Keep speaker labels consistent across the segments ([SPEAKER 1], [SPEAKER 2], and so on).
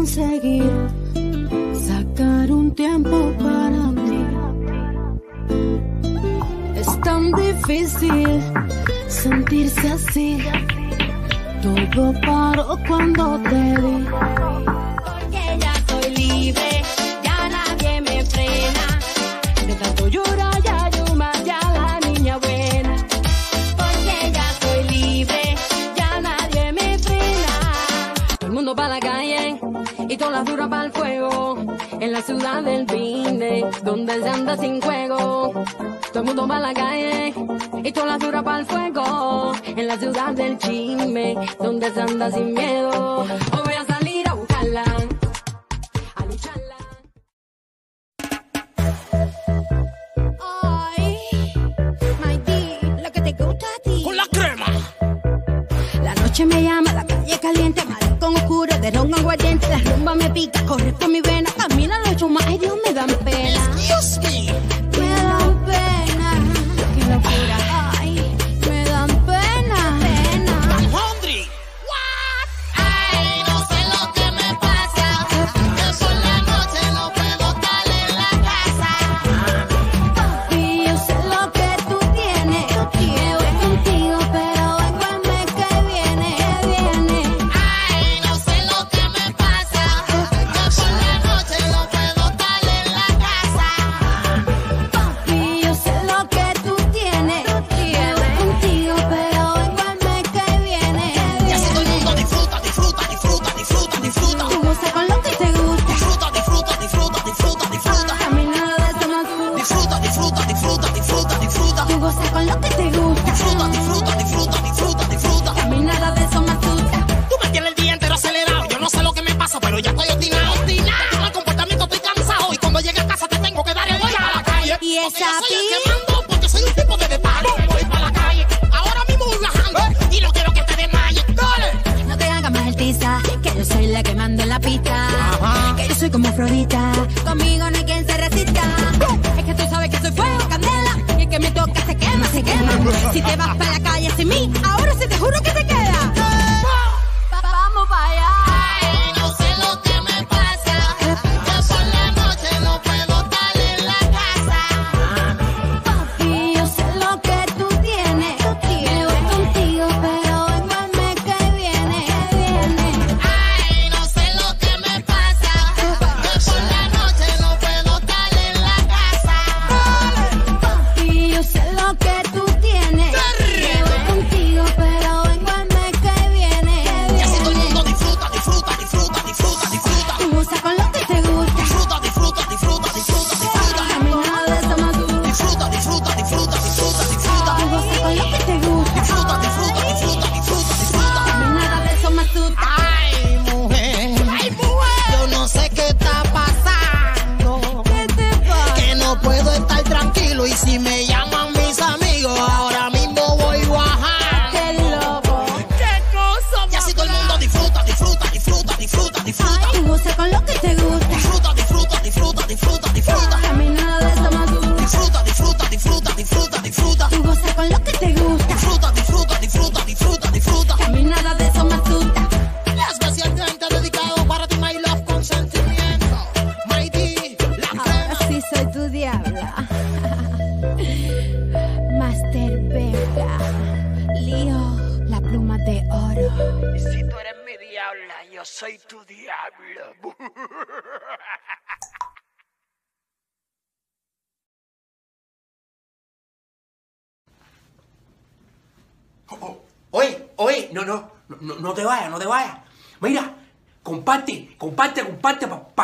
[SPEAKER 1] conseguir sacar un tiempo para mí. Es tan difícil sentirse así. Todo paró cuando te vi.
[SPEAKER 2] Porque ya soy libre, ya nadie me frena. De tanto llorar. donde se anda sin juego. Todo el mundo va a la calle y toda la fibra para el fuego. En la ciudad del chisme, donde se anda sin miedo. Hoy voy a salir a buscarla, a lucharla.
[SPEAKER 3] Ay, my D, lo que te gusta a ti.
[SPEAKER 4] Con la crema.
[SPEAKER 3] La noche me llama, la calle caliente, maricón oscuro, de ron aguardiente. La rumba me pica, corre por mi vena, ay Dios me dan pena.
[SPEAKER 4] Excuse me.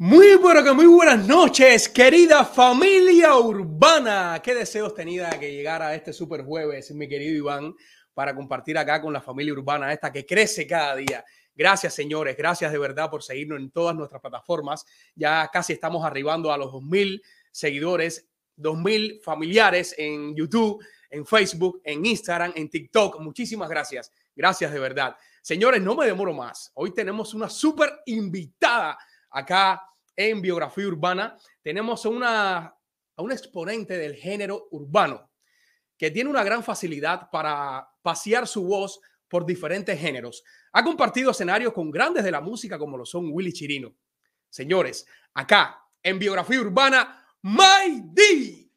[SPEAKER 5] Muy buenas, muy buenas noches, querida familia urbana. Qué deseos tenía que llegara este super jueves, mi querido Iván, para compartir acá con la familia urbana esta que crece cada día. Gracias, señores, gracias de verdad por seguirnos en todas nuestras plataformas. Ya casi estamos arribando a los 2000 seguidores, 2000 familiares en YouTube, en Facebook, en Instagram, en TikTok. Muchísimas gracias. Gracias de verdad. Señores, no me demoro más. Hoy tenemos una super invitada acá en Biografía Urbana. Tenemos a una, a un exponente del género urbano que tiene una gran facilidad para pasear su voz por diferentes géneros. Ha compartido escenarios con grandes de la música como lo son Willy Chirino. Señores, acá en Biografía Urbana, My D.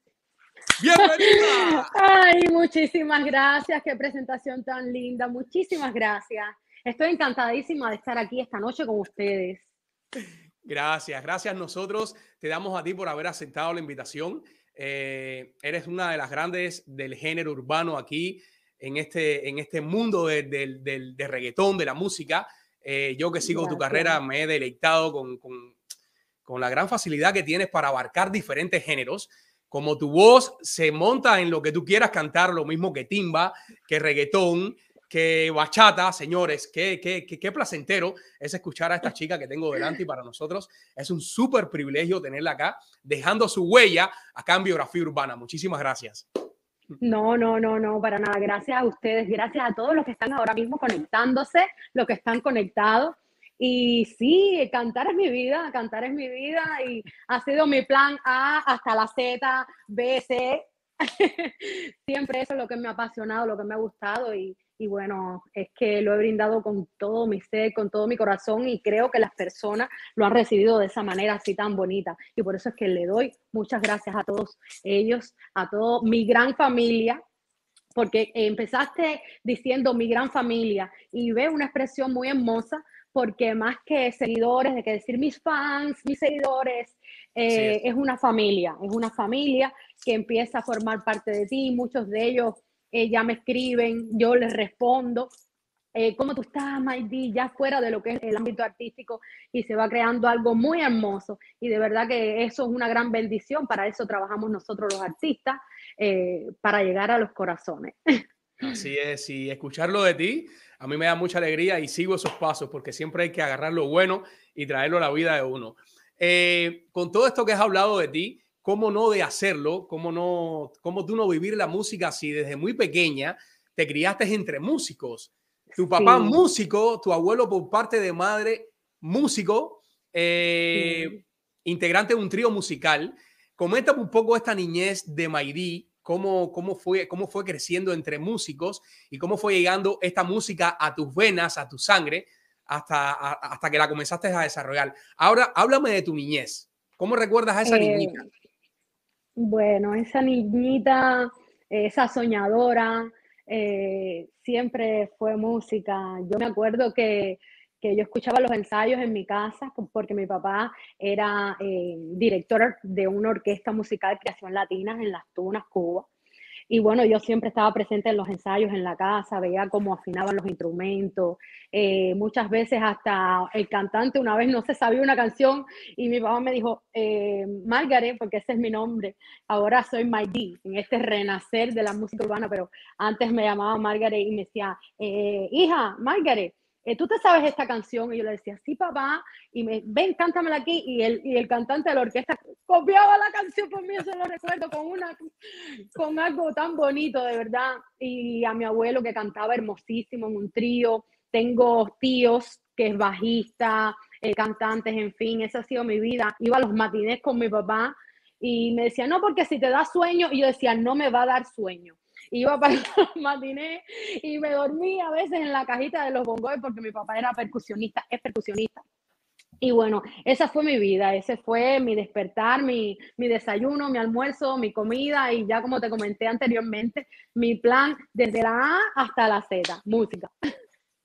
[SPEAKER 5] Bienvenida.
[SPEAKER 6] Ay, muchísimas gracias. Qué presentación tan linda. Muchísimas gracias. Estoy encantadísima de estar aquí esta noche con ustedes.
[SPEAKER 5] Gracias, gracias. Nosotros te damos a ti por haber aceptado la invitación. Eh, eres una de las grandes del género urbano aquí en este, en este mundo de, del- del- de reggaetón, de la música. Eh, yo que sigo tu carrera me he deleitado con, con- con la gran facilidad que tienes para abarcar diferentes géneros. Como tu voz se monta en lo que tú quieras cantar, lo mismo que timba, que reggaetón, que bachata, señores, qué, qué, qué, qué placentero es escuchar a esta chica que tengo delante y para nosotros es un súper privilegio tenerla acá, dejando su huella acá en Biografía Urbana. Muchísimas gracias.
[SPEAKER 6] No, no, no, no, para nada. Gracias a ustedes, gracias a todos los que están ahora mismo conectándose, los que están conectados. Y sí, cantar es mi vida, cantar es mi vida y ha sido mi plan A hasta la Z, B, C. Siempre eso es lo que me ha apasionado, lo que me ha gustado y, y bueno, es que lo he brindado con todo mi ser, con todo mi corazón y creo que las personas lo han recibido de esa manera así tan bonita. Y por eso es que le doy muchas gracias a todos ellos, a toda mi gran familia, porque empezaste diciendo mi gran familia y veo una expresión muy hermosa porque más que seguidores, de que decir mis fans, mis seguidores, eh,
[SPEAKER 5] es.
[SPEAKER 6] es una familia, es una familia que empieza a formar parte de ti, muchos de ellos eh, ya me escriben, yo les respondo, eh, ¿cómo tú estás, Maidí? Ya fuera de lo que es el ámbito artístico y se va creando algo muy hermoso y de verdad que eso es una gran bendición, para eso trabajamos nosotros los artistas, eh, para llegar a los corazones.
[SPEAKER 5] Así es, y escucharlo de ti a mí me da mucha alegría y sigo esos pasos porque siempre hay que agarrar lo bueno y traerlo a la vida de uno. Eh, con todo esto que has hablado de ti, ¿cómo no de hacerlo? ¿Cómo, no, ¿Cómo tú no vivir la música así desde muy pequeña? Te criaste entre músicos. Tu papá
[SPEAKER 6] Sí.
[SPEAKER 5] músico, tu abuelo por parte de madre músico, eh,
[SPEAKER 6] Sí.
[SPEAKER 5] integrante de un trío musical. Coméntame un poco esta niñez de Maidí, cómo, cómo, fue, cómo fue creciendo entre músicos y cómo fue llegando esta música a tus venas, a tu sangre, hasta, a- hasta que la comenzaste a desarrollar. Ahora, háblame de tu niñez. ¿Cómo recuerdas a esa
[SPEAKER 6] Eh,
[SPEAKER 5] niñita?
[SPEAKER 6] Bueno, esa niñita, esa soñadora, eh, siempre fue música. Yo me acuerdo que, que yo escuchaba los ensayos en mi casa porque mi papá era eh, director de una orquesta musical Creación Latinas en Las Tunas, Cuba. Y bueno, yo siempre estaba presente en los ensayos en la casa, veía cómo afinaban los instrumentos. eh, muchas veces hasta el cantante una vez no se sabía una canción y mi papá me dijo, eh, Margaret, porque ese es mi nombre, ahora soy Maidí, en este renacer de la música urbana, pero antes me llamaba Margaret y me decía, eh, hija, Margaret, ¿tú te sabes esta canción? Y yo le decía, sí, papá, y me, ven, cántamela aquí, y el, y el cantante de la orquesta copiaba la canción por mí, eso lo recuerdo con, una, con algo tan bonito, de verdad, y a mi abuelo que cantaba hermosísimo en un trío, tengo tíos que es bajista, eh, cantantes, en fin, esa ha sido mi vida. Iba a los matinés con mi papá y me decía, no, porque si te da sueño, y yo decía, no me va a dar sueño. Iba para los matinés y me dormía a veces en la cajita de los bongos porque mi papá era percusionista, es percusionista. Y bueno, esa fue mi vida, ese fue mi despertar, mi, mi desayuno, mi almuerzo, mi comida y ya como te comenté anteriormente, mi plan desde la A hasta la Z, música.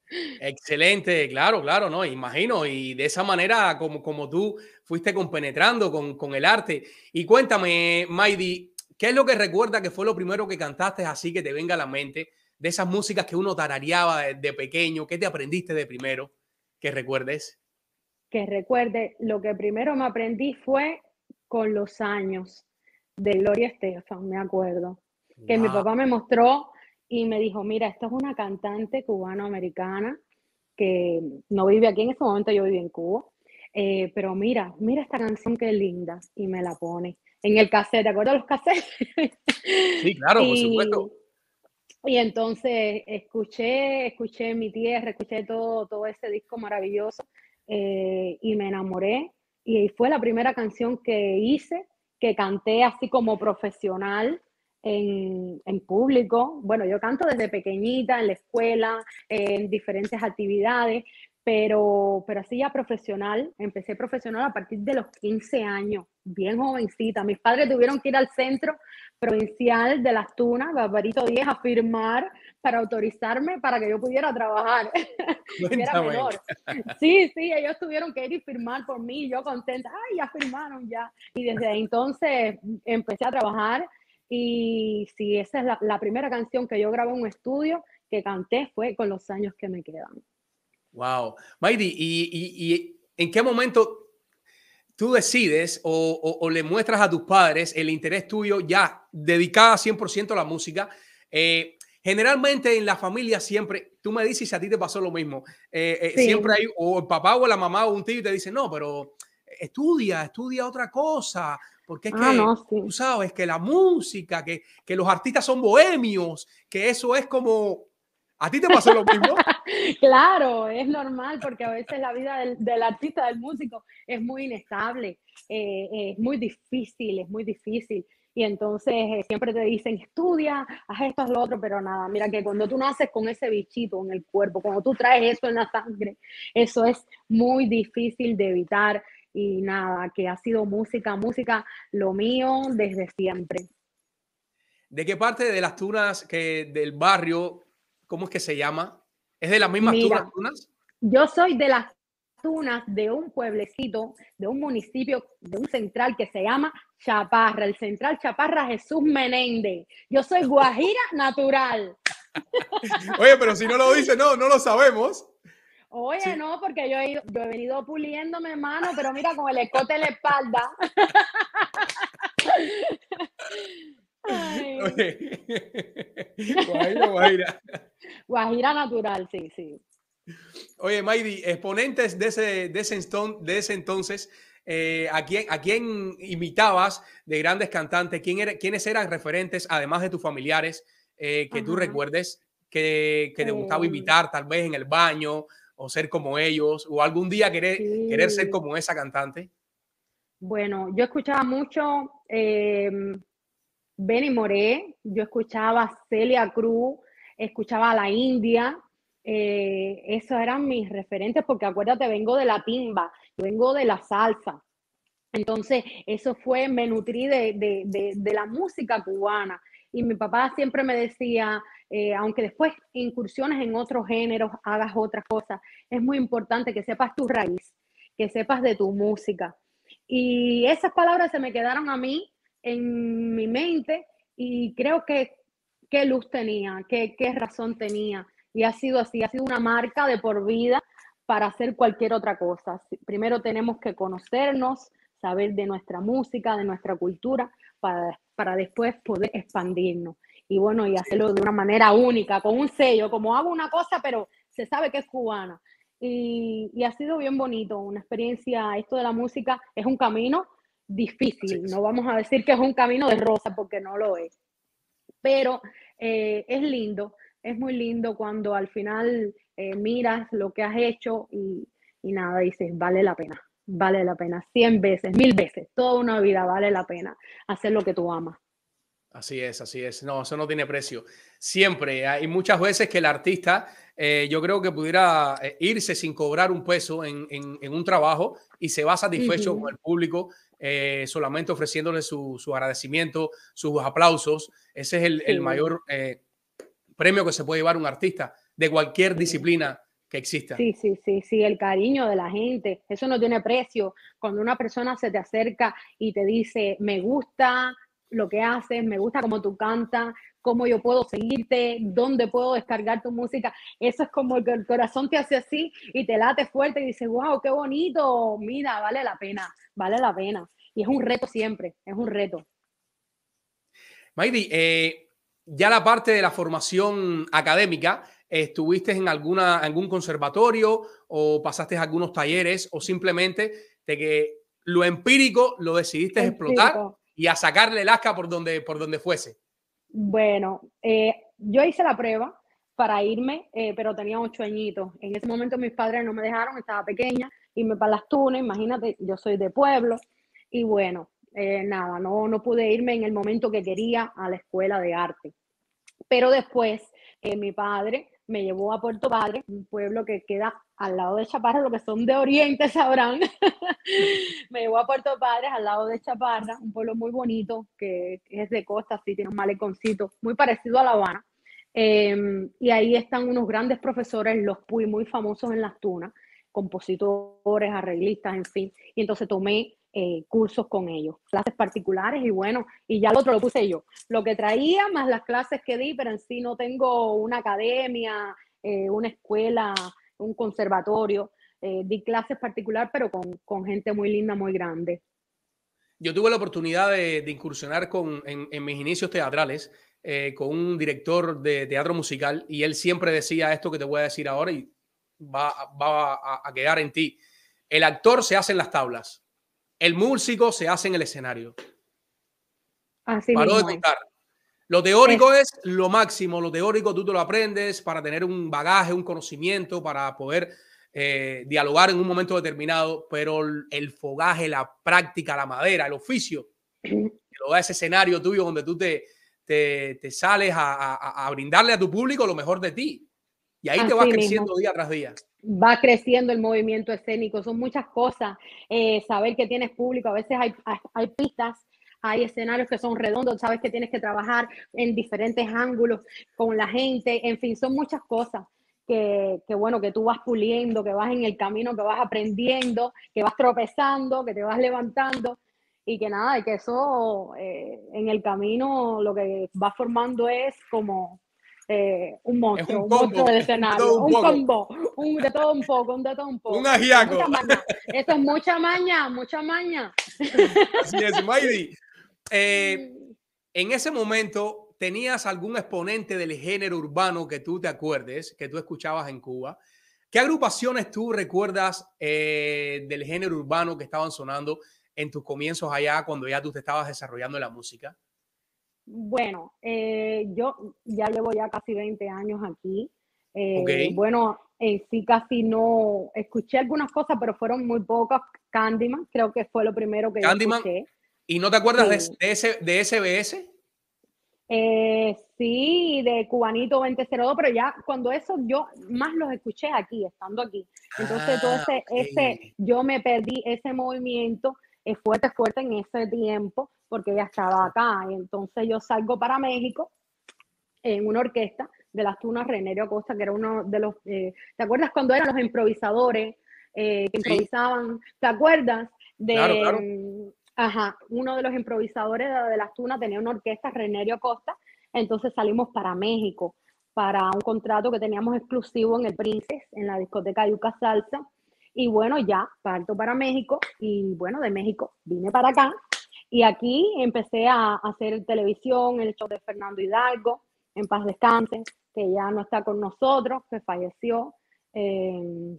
[SPEAKER 5] Excelente, claro, claro, no, imagino. Y de esa manera, como, como tú fuiste compenetrando con, con el arte. Y cuéntame, Maidi, ¿qué es lo que recuerda que fue lo primero que cantaste así que te venga a la mente de esas músicas que uno tarareaba de, de pequeño? ¿Qué te aprendiste de primero que recuerdes?
[SPEAKER 6] Que recuerde, lo que primero me aprendí fue con los años de Gloria Estefan, me acuerdo. Que mi papá me mostró y me dijo, mira, esto es una cantante cubano-americana que no vive aquí en ese momento, yo vivo en Cuba. Eh, pero mira, mira esta canción que linda, y me la pone en el cassette, ¿te acuerdas de los cassettes?
[SPEAKER 5] Sí, claro, por supuesto.
[SPEAKER 6] Y entonces escuché, escuché Mi Tierra, escuché todo, todo ese disco maravilloso eh, y me enamoré. Y fue la primera canción que hice, que canté así como profesional en, en público. Bueno, yo canto desde pequeñita, en la escuela, en diferentes actividades, pero, pero así ya profesional. Empecé profesional a partir de los 15 años, bien jovencita. Mis padres tuvieron que ir al centro provincial de Las Tunas, Barbarito 10, a firmar para autorizarme para que yo pudiera trabajar. Era menor. Sí, sí, ellos tuvieron que ir y firmar por mí, yo contenta, ay, ya firmaron ya. Y desde entonces empecé a trabajar y sí, esa es la, la primera canción que yo grabé en un estudio que canté fue con los años que me quedan.
[SPEAKER 5] Wow. Maidi, ¿y, y- y en qué momento tú decides o, o- o le muestras a tus padres el interés tuyo ya dedicada 100% a la música? Eh, generalmente en la familia siempre, tú me dices si a ti te pasó lo mismo, eh, eh,
[SPEAKER 6] Sí.
[SPEAKER 5] siempre hay o el papá o la mamá o un tío y te dice, no, pero estudia, estudia otra cosa, porque es
[SPEAKER 6] Ah,
[SPEAKER 5] que
[SPEAKER 6] no, sí.
[SPEAKER 5] tú sabes que la música, que, que los artistas son bohemios, que eso es como... ¿A ti te pasó lo mismo?
[SPEAKER 6] Claro, es normal porque a veces la vida del, del artista, del músico, es muy inestable, eh, es muy difícil, es muy difícil. Y entonces eh, siempre te dicen, estudia, haz esto, haz lo otro, pero nada, mira que cuando tú naces con ese bichito en el cuerpo, cuando tú traes eso en la sangre, eso es muy difícil de evitar. Y nada, que ha sido música, música, lo mío desde siempre.
[SPEAKER 5] ¿De qué parte de las tunas que del barrio, cómo es que se llama? ¿Es de las mismas
[SPEAKER 6] Mira.
[SPEAKER 5] tunas?
[SPEAKER 6] Yo soy de las tunas de un pueblecito, de un municipio, de un central que se llama Chaparra, el central Chaparra Jesús Menéndez. Yo soy guajira natural.
[SPEAKER 5] Oye, pero si no lo dice, no, no lo sabemos.
[SPEAKER 6] Oye,
[SPEAKER 5] Sí.
[SPEAKER 6] no, porque yo he, ido- yo he venido puliéndome, hermano, pero mira, con el escote en la espalda.
[SPEAKER 5] Oye. Guajira, guajira.
[SPEAKER 6] guajira natural, sí, sí.
[SPEAKER 5] Oye, Maidi, exponentes de ese, de ese, enton- de ese entonces, eh, ¿a, quién, ¿a quién imitabas de grandes cantantes? ¿Quién era, ¿Quiénes eran referentes, además de tus familiares, eh, que tú recuerdes que, que te gustaba
[SPEAKER 6] Eh.
[SPEAKER 5] imitar, tal vez en el baño, o ser como ellos, o algún día querer, querer ser como esa cantante?
[SPEAKER 6] Bueno, yo escuchaba mucho eh, Benny Moré, yo escuchaba Celia Cruz, escuchaba a la India, eh, esos eran mis referentes porque acuérdate, vengo de la timba, vengo de la salsa. Entonces, eso fue, me nutrí de, de- de- de la música cubana. Y mi papá siempre me decía, eh, aunque después incursiones en otros géneros, hagas otras cosas, es muy importante que sepas tu raíz, que sepas de tu música. Y esas palabras se me quedaron a mí en mi mente y creo que qué luz tenía, qué, qué razón tenía. Y ha sido así, ha sido una marca de por vida para hacer cualquier otra cosa. Primero tenemos que conocernos, saber de nuestra música, de nuestra cultura, para, para después poder expandirnos. Y bueno, y hacerlo de una manera única, con un sello, como hago una cosa, pero se sabe que es cubana. Y, y ha sido bien bonito, una experiencia, esto de la música es un camino difícil, no vamos a decir que es un camino de rosa porque no lo es, pero eh, es lindo, es muy lindo cuando al final eh, miras lo que has hecho y, y nada, dices, vale la pena, vale la pena, cien veces, mil veces, toda una vida vale la pena hacer lo que tú amas.
[SPEAKER 5] Así es, así es. No, eso no tiene precio. Siempre hay muchas veces que el artista, eh, yo creo que pudiera eh, irse sin cobrar un peso en, en- en un trabajo y se va satisfecho con el público, eh, solamente ofreciéndole su, su agradecimiento, sus aplausos. Ese es el, el mayor eh, premio que se puede llevar un artista de cualquier disciplina que exista.
[SPEAKER 6] Sí, sí, sí, sí, el cariño de la gente, eso no tiene precio. Cuando una persona se te acerca y te dice, me gusta lo que haces, me gusta cómo tú cantas, cómo yo puedo seguirte, dónde puedo descargar tu música, eso es como que el corazón te hace así y te late fuerte y dices, wow, qué bonito, mira, vale la pena, vale la pena. Y es un reto siempre, es un reto.
[SPEAKER 5] Maidi, eh, ya la parte de la formación académica, ¿estuviste en alguna, algún conservatorio o pasaste algunos talleres o simplemente de que lo empírico lo decidiste explotar y a sacarle el asca por donde, por donde fuese?
[SPEAKER 6] Bueno, eh, yo hice la prueba para irme, eh, pero tenía ocho añitos. En ese momento mis padres no me dejaron, estaba pequeña, irme para las tunas, imagínate, yo soy de pueblo. Y bueno, eh, nada, no, no pude irme en el momento que quería a la escuela de arte. Pero después eh, mi padre me llevó a Puerto Padre, un pueblo que queda al lado de Chaparra, lo que son de Oriente sabrán. me llevó a Puerto Padre, al lado de Chaparra, un pueblo muy bonito, que es de costa, sí, tiene un maleconcito, muy parecido a La Habana. Em, y ahí están unos grandes profesores, los Puy, muy famosos en las tunas, compositores, arreglistas, en fin. Y entonces tomé eh, cursos con ellos, clases particulares y bueno, y ya lo otro lo puse yo. Lo que traía más las clases que di, pero en sí no tengo una academia, eh, una escuela, un conservatorio. Eh, di clases particular, pero con, con gente muy linda, muy grande.
[SPEAKER 5] Yo tuve la oportunidad de, incursionar con, en, mis inicios teatrales eh, con un director de teatro musical y él siempre decía esto que te voy a decir ahora y va, va a quedar en ti. El actor se hace en las tablas, el músico se hace en el escenario.
[SPEAKER 6] Así
[SPEAKER 5] Paró
[SPEAKER 6] mismo
[SPEAKER 5] contar. Lo teórico es lo máximo, lo teórico tú te lo aprendes para tener un bagaje, un conocimiento, para poder eh, dialogar en un momento determinado, pero el, fogaje, la práctica, la madera, el oficio, que lo da ese escenario tuyo donde tú te, te, te sales a, a- a brindarle a tu público lo mejor de ti. Y ahí te vas
[SPEAKER 6] mismo.
[SPEAKER 5] creciendo día tras día.
[SPEAKER 6] Va creciendo el movimiento escénico, son muchas cosas, eh, saber que tienes público, a veces hay, hay, pistas, hay escenarios que son redondos, sabes que tienes que trabajar en diferentes ángulos con la gente, en fin, son muchas cosas que, que bueno, que tú vas puliendo, que vas en el camino, que vas aprendiendo, que vas tropezando, que te vas levantando y que nada, y que eso eh, en el camino lo que va formando es como eh, un monstruo, un, monstruo del
[SPEAKER 5] es de
[SPEAKER 6] escenario,
[SPEAKER 5] un
[SPEAKER 6] combo, un de todo un poco, un de todo un poco.
[SPEAKER 5] Un ajiaco.
[SPEAKER 6] Eso es mucha maña, mucha maña.
[SPEAKER 5] Así es, Maydi. Eh, en ese momento, ¿tenías algún exponente del género urbano que tú te acuerdes, que tú escuchabas en Cuba? ¿Qué agrupaciones tú recuerdas eh, del género urbano que estaban sonando en tus comienzos allá cuando ya tú te estabas desarrollando la música?
[SPEAKER 6] Bueno, eh, yo ya llevo ya casi 20 años aquí. Eh. Bueno, en sí casi no escuché algunas cosas, pero fueron muy pocas. Candyman, creo que fue lo primero que yo
[SPEAKER 5] Candyman.
[SPEAKER 6] escuché.
[SPEAKER 5] ¿Y no te acuerdas de,
[SPEAKER 6] Sí.
[SPEAKER 5] de ese, de SBS?
[SPEAKER 6] Eh, sí, de Cubanito 2002, pero ya cuando eso yo más los escuché aquí, estando aquí. Entonces, todo
[SPEAKER 5] Ah,
[SPEAKER 6] ese, ese, yo me perdí ese movimiento eh, fuerte, fuerte en ese tiempo, porque ya estaba acá. Y entonces yo salgo para México en una orquesta de las Tunas Renerio Acosta, que era uno de los, eh, ¿te acuerdas cuando eran los improvisadores eh, que
[SPEAKER 5] Sí.
[SPEAKER 6] improvisaban? ¿Te acuerdas? De,
[SPEAKER 5] Claro, claro.
[SPEAKER 6] mm, Ajá, uno de los improvisadores de, de las Tunas tenía una orquesta, Renerio Acosta, entonces salimos para México, para un contrato que teníamos exclusivo en el Princes, en la discoteca Yuca Salsa, y bueno, ya parto para México, y bueno, de México vine para acá, y aquí empecé a hacer televisión, el show de Fernando Hidalgo, en paz descanse, que ya no está con nosotros, que falleció. eh,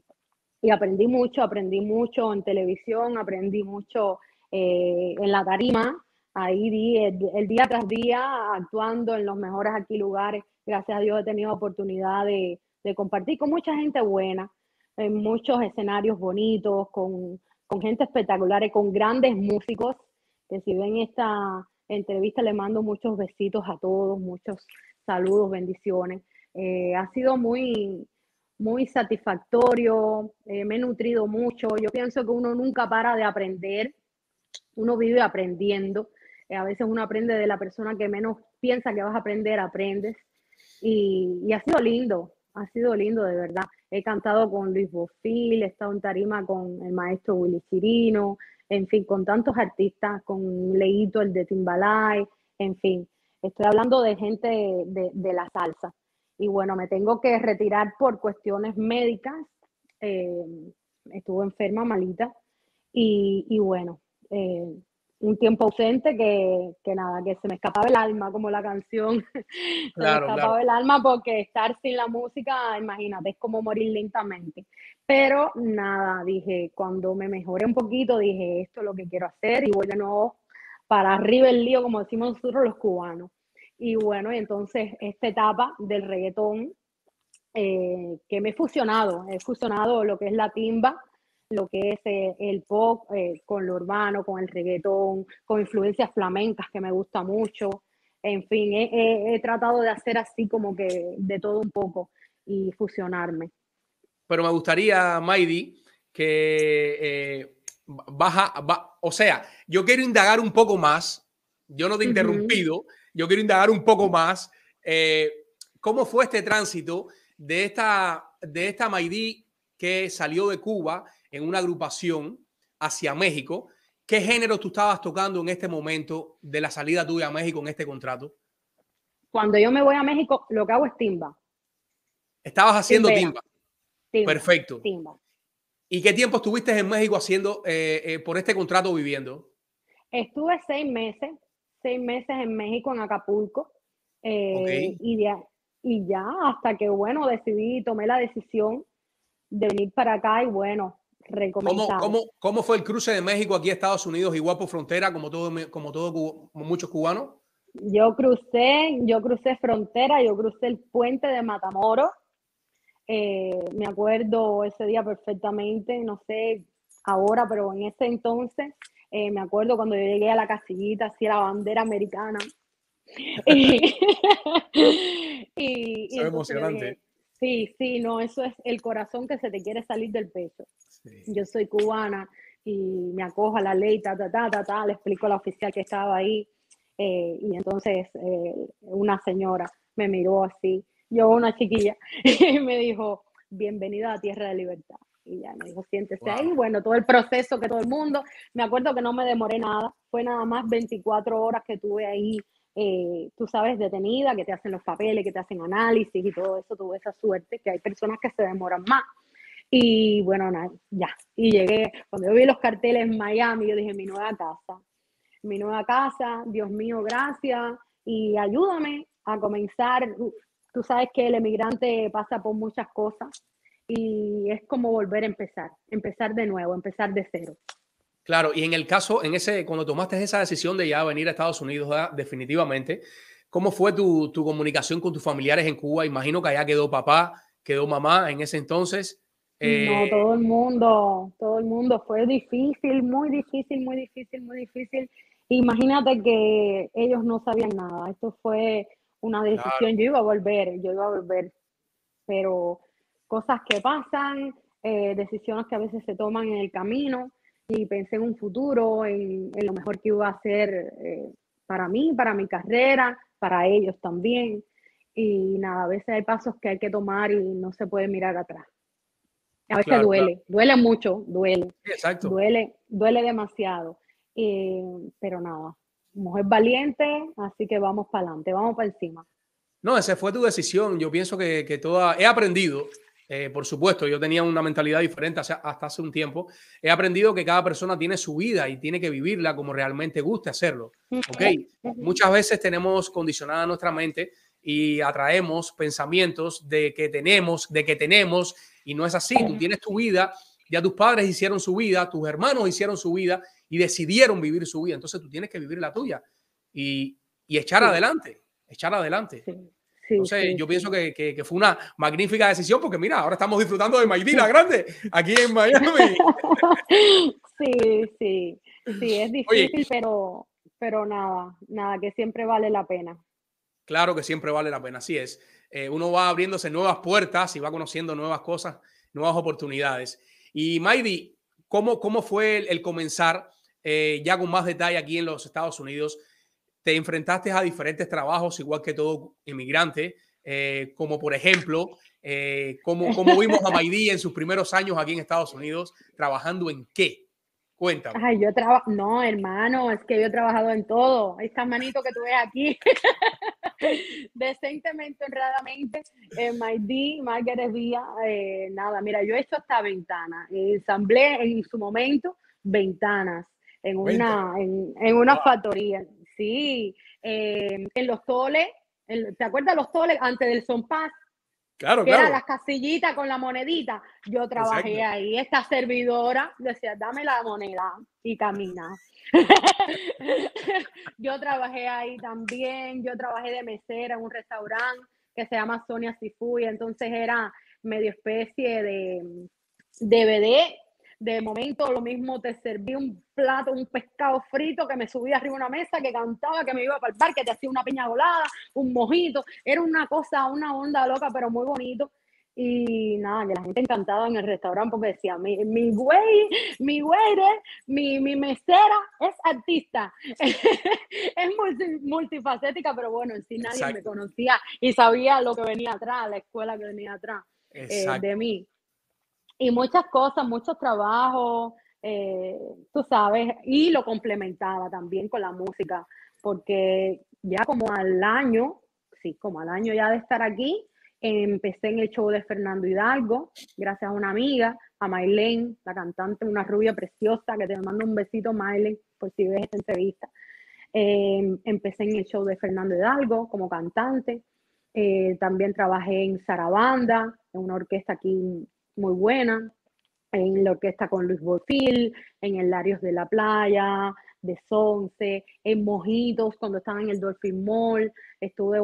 [SPEAKER 6] y aprendí mucho, aprendí mucho en televisión, aprendí mucho eh, en la tarima. Ahí di el, el día tras día actuando en los mejores aquí lugares. Gracias a Dios he tenido oportunidad de, de compartir con mucha gente buena, en muchos escenarios bonitos, con, con gente espectacular, con grandes músicos, que si ven esta entrevista le mando muchos besitos a todos, muchos saludos, bendiciones. Eh, ha sido muy, muy satisfactorio, eh, me he nutrido mucho. Yo pienso que uno nunca para de aprender, uno vive aprendiendo. Eh, a veces uno aprende de la persona que menos piensa que vas a aprender, aprendes. Y, y ha sido lindo, ha sido lindo de verdad. He cantado con Luis Bofil, he estado en tarima con el maestro Willy Chirino, en fin, con tantos artistas, con Leito, el de Timbalay, en fin. Estoy hablando de gente de, de la salsa. Y bueno, me tengo que retirar por cuestiones médicas. Eh, estuve enferma, malita. Y, y bueno, eh, un tiempo ausente que, que nada, que se me escapaba el alma, como la canción. se
[SPEAKER 5] Claro,
[SPEAKER 6] me escapaba
[SPEAKER 5] claro.
[SPEAKER 6] el alma porque estar sin la música, imagínate, es como morir lentamente. Pero nada, dije, cuando me mejoré un poquito, dije, esto es lo que quiero hacer y voy de nuevo para arriba el lío, como decimos nosotros los cubanos. Y bueno, y entonces esta etapa del reggaetón, eh, que me he fusionado, he fusionado lo que es la timba, lo que es eh, el pop eh, con lo urbano, con el reggaetón, con influencias flamencas que me gusta mucho. En fin, he, he- he tratado de hacer así como que de todo un poco y fusionarme.
[SPEAKER 5] Pero me gustaría, Maidi, que eh, baja, va- o sea, yo quiero indagar un poco más. Yo no te he interrumpido, yo quiero indagar un poco más. eh, ¿Cómo fue este tránsito de esta, de esta Maidi que salió de Cuba en una agrupación hacia México? ¿Qué género tú estabas tocando en este momento de la salida tuya a México en este contrato?
[SPEAKER 6] Cuando yo me voy a México, lo que hago es timba.
[SPEAKER 5] Estabas haciendo timba.
[SPEAKER 6] timba,
[SPEAKER 5] Perfecto.
[SPEAKER 6] timba.
[SPEAKER 5] ¿Y qué tiempo estuviste en México haciendo eh, eh, por este contrato viviendo?
[SPEAKER 6] Estuve seis meses, seis meses en México, en Acapulco, eh, y, de- y ya hasta que, bueno, decidí, tomé la decisión de venir para acá y, bueno,
[SPEAKER 5] ¿Cómo,
[SPEAKER 6] recomenzar.
[SPEAKER 5] cómo, cómo fue el cruce de México aquí a Estados Unidos, igual por frontera, como todo, como todo como muchos cubanos?
[SPEAKER 6] Yo crucé, yo crucé frontera, yo crucé el puente de Matamoros. Eh, me acuerdo ese día perfectamente, no sé ahora, pero en ese entonces eh, me acuerdo cuando yo llegué a la casillita, así la bandera americana. Y, y- y
[SPEAKER 5] emocionante.
[SPEAKER 6] Sí, sí, no, eso es el corazón que se te quiere salir del pecho. Yo soy cubana y me acojo a la ley, ta, ta, ta, ta, ta, le explico a la oficial que estaba ahí. eh, y entonces eh, una señora me miró así, yo una chiquilla, y me dijo, bienvenida a tierra de libertad. Y ya me dijo, siéntese
[SPEAKER 5] Wow.
[SPEAKER 6] ahí. Bueno, todo el proceso que todo el mundo, me acuerdo que no me demoré nada, fue nada más 24 horas que tuve ahí, eh, tú sabes, detenida, que te hacen los papeles, que te hacen análisis y todo eso, tuve esa suerte, que hay personas que se demoran más. Y bueno, nada, ya. Y llegué, cuando yo vi los carteles en Miami, yo dije, mi nueva casa, mi nueva casa, Dios mío, gracias, y ayúdame a comenzar. Tú sabes que el emigrante pasa por muchas cosas y es como volver a empezar, empezar de nuevo, empezar de cero.
[SPEAKER 5] Claro, y en el caso, en ese, cuando tomaste esa decisión de ya venir a Estados Unidos, ¿verdad? definitivamente, ¿cómo fue tu, tu comunicación con tus familiares en Cuba? Imagino que allá quedó papá, quedó mamá en ese entonces. Eh,
[SPEAKER 6] No, todo el mundo, todo el mundo fue difícil, muy difícil, muy difícil, muy difícil. Imagínate que ellos no sabían nada. Esto fue una decisión. Yo iba a volver, yo iba a volver, pero cosas que pasan, eh, decisiones que a veces se toman en el camino y pensé en un futuro, en, en lo mejor que iba a hacer eh, para mí, para mi carrera, para ellos también. Y nada, a veces hay pasos que hay que tomar y no se puede mirar atrás. A veces
[SPEAKER 5] Claro,
[SPEAKER 6] duele, duele mucho, duele,
[SPEAKER 5] exacto.
[SPEAKER 6] duele, duele demasiado. Eh, pero nada, mujer valiente, así que vamos para adelante, vamos para encima.
[SPEAKER 5] No, esa fue tu decisión. Yo pienso que, que toda. He aprendido, eh, por supuesto, yo tenía una mentalidad diferente hasta hace un tiempo. He aprendido que cada persona tiene su vida y tiene que vivirla como realmente guste hacerlo. Ok, muchas veces tenemos condicionada nuestra mente y atraemos pensamientos de que tenemos, de que tenemos, y no es así. Tú tienes tu vida, ya tus padres hicieron su vida, tus hermanos hicieron su vida y decidieron vivir su vida. Entonces tú tienes que vivir la tuya y, y echar
[SPEAKER 6] Sí.
[SPEAKER 5] adelante, echar adelante.
[SPEAKER 6] Sí, sí,
[SPEAKER 5] Entonces,
[SPEAKER 6] sí,
[SPEAKER 5] yo pienso que, que- que fue una magnífica decisión porque mira, ahora estamos disfrutando de Maidí la Grande aquí en Miami.
[SPEAKER 6] Sí, sí, sí, es
[SPEAKER 5] Oye.
[SPEAKER 6] difícil, pero, pero nada, nada, que siempre vale la pena.
[SPEAKER 5] Claro que siempre vale la pena, así es. Eh, uno va abriéndose nuevas puertas y va conociendo nuevas cosas, nuevas oportunidades. Y Maidi, ¿cómo, cómo fue el, el comenzar eh, ya con más detalle aquí en los Estados Unidos? Te enfrentaste a diferentes trabajos, igual que todo inmigrante, eh, como por ejemplo, eh, ¿cómo, cómo vimos a Maidi en sus primeros años aquí en Estados Unidos trabajando en qué? Cuéntame.
[SPEAKER 6] Ay, yo trabajo, no, hermano, es que yo he trabajado en todo. Estas manitos que tú ves aquí, decentemente, honradamente, en MyD, Margaret Vía, eh, nada, mira, yo he hecho hasta ventanas, ensamblé en su momento ventanas, en una, en, en una factoría. Sí, eh, en los toles, en- ¿te acuerdas los toles antes del son paz?
[SPEAKER 5] Claro,
[SPEAKER 6] que eran
[SPEAKER 5] claro.
[SPEAKER 6] las casillitas con la monedita. Yo trabajé
[SPEAKER 5] Exacto.
[SPEAKER 6] ahí. Esta servidora decía, dame la moneda y camina. yo trabajé ahí también. Yo trabajé de mesera en un restaurante que se llama Sonia Sifu y entonces era medio especie de DVD. De momento lo mismo te serví un plato, un pescado frito que me subía arriba de una mesa, que cantaba, que me iba para el bar, que te hacía una piña volada, un mojito. Era una cosa, una onda loca, pero muy bonito. Y nada, que la gente encantada en el restaurante porque decía, mi, mi güey, mi waiter, mi, mi mesera es artista. es multi- multifacética, pero bueno, en sí nadie me conocía y sabía lo que venía atrás, la escuela que venía atrás eh, de mí. Y muchas cosas, muchos trabajos, eh, tú sabes, y lo complementaba también con la música, porque ya como al año, sí, como al año ya de estar aquí, empecé en el show de Fernando Hidalgo, gracias a una amiga, a Maylene, la cantante, una rubia preciosa, que te mando un besito, Maylene, por si ves esta entrevista. Eh, empecé en el show de Fernando Hidalgo como cantante. Eh, también trabajé en Sarabanda, en una orquesta aquí muy buena, en la orquesta con Luis Botil, en el Larios de la Playa, de Sonce, en Mojitos, cuando estaba en el Dolphin Mall, estuve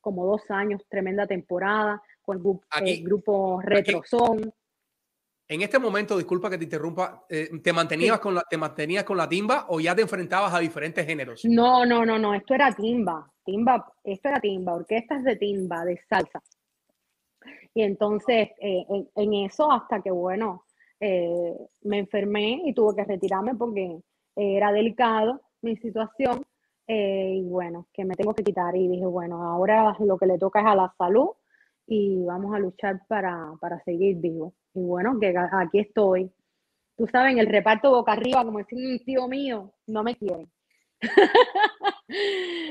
[SPEAKER 6] como dos años, tremenda temporada, con el, gru-
[SPEAKER 5] Aquí-
[SPEAKER 6] el grupo Retrozón.
[SPEAKER 5] En este momento, disculpa que te interrumpa, eh, ¿te, mantenías con la, ¿te mantenías con la timba o ya te enfrentabas a diferentes géneros?
[SPEAKER 6] No, no, no, no, esto era timba, timba, esto era timba, orquestas de timba, de salsa. Y entonces, eh, en, eso, hasta que, bueno, eh, me enfermé y tuve que retirarme porque era delicado mi situación. eh, y bueno, que me tengo que quitar. Y dije, bueno, ahora lo que le toca es a la salud y vamos a luchar para, para seguir vivo. Y bueno, que aquí estoy. Tú sabes, en el reparto boca arriba, como decía un tío mío, no me quieren.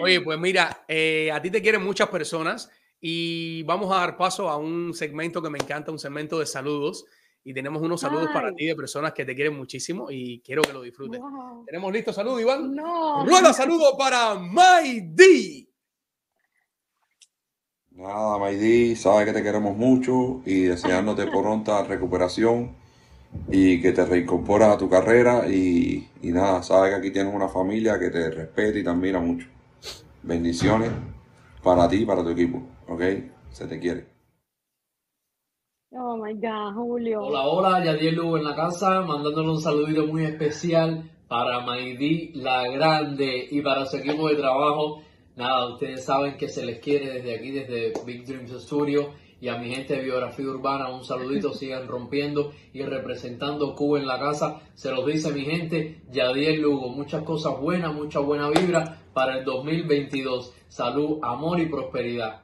[SPEAKER 5] Oye, pues mira, a ti te quieren muchas personas y vamos a dar paso a un segmento que me encanta, un segmento de saludos. Y tenemos unos saludos para ti de personas que te quieren muchísimo y quiero que lo disfrutes.
[SPEAKER 6] Wow.
[SPEAKER 5] ¿Tenemos listo saludo, Iván?
[SPEAKER 6] No.
[SPEAKER 5] Rueda saludo para My D.
[SPEAKER 7] Nada, Maidí, sabes que te queremos mucho y deseándote pronta recuperación y que te reincorporas a tu carrera y, y nada, sabes que aquí tienes una familia que te respeta y te admira mucho. Bendiciones para ti y para tu equipo, ¿ok? Se te quiere.
[SPEAKER 6] Oh my God, Julio.
[SPEAKER 8] Hola, hola, Yadiel Lugo en la casa, mandándole un saludito muy especial para Maidí la Grande y para su equipo de trabajo. Nada, ustedes saben que se les quiere desde aquí, desde Big Dreams Studio. Y a mi gente de Biografía Urbana, un saludito, sigan rompiendo y representando Cuba en la casa. Se los dice mi gente, Yadiel Lugo. Muchas cosas buenas, mucha buena vibra para el 2022. Salud, amor y prosperidad.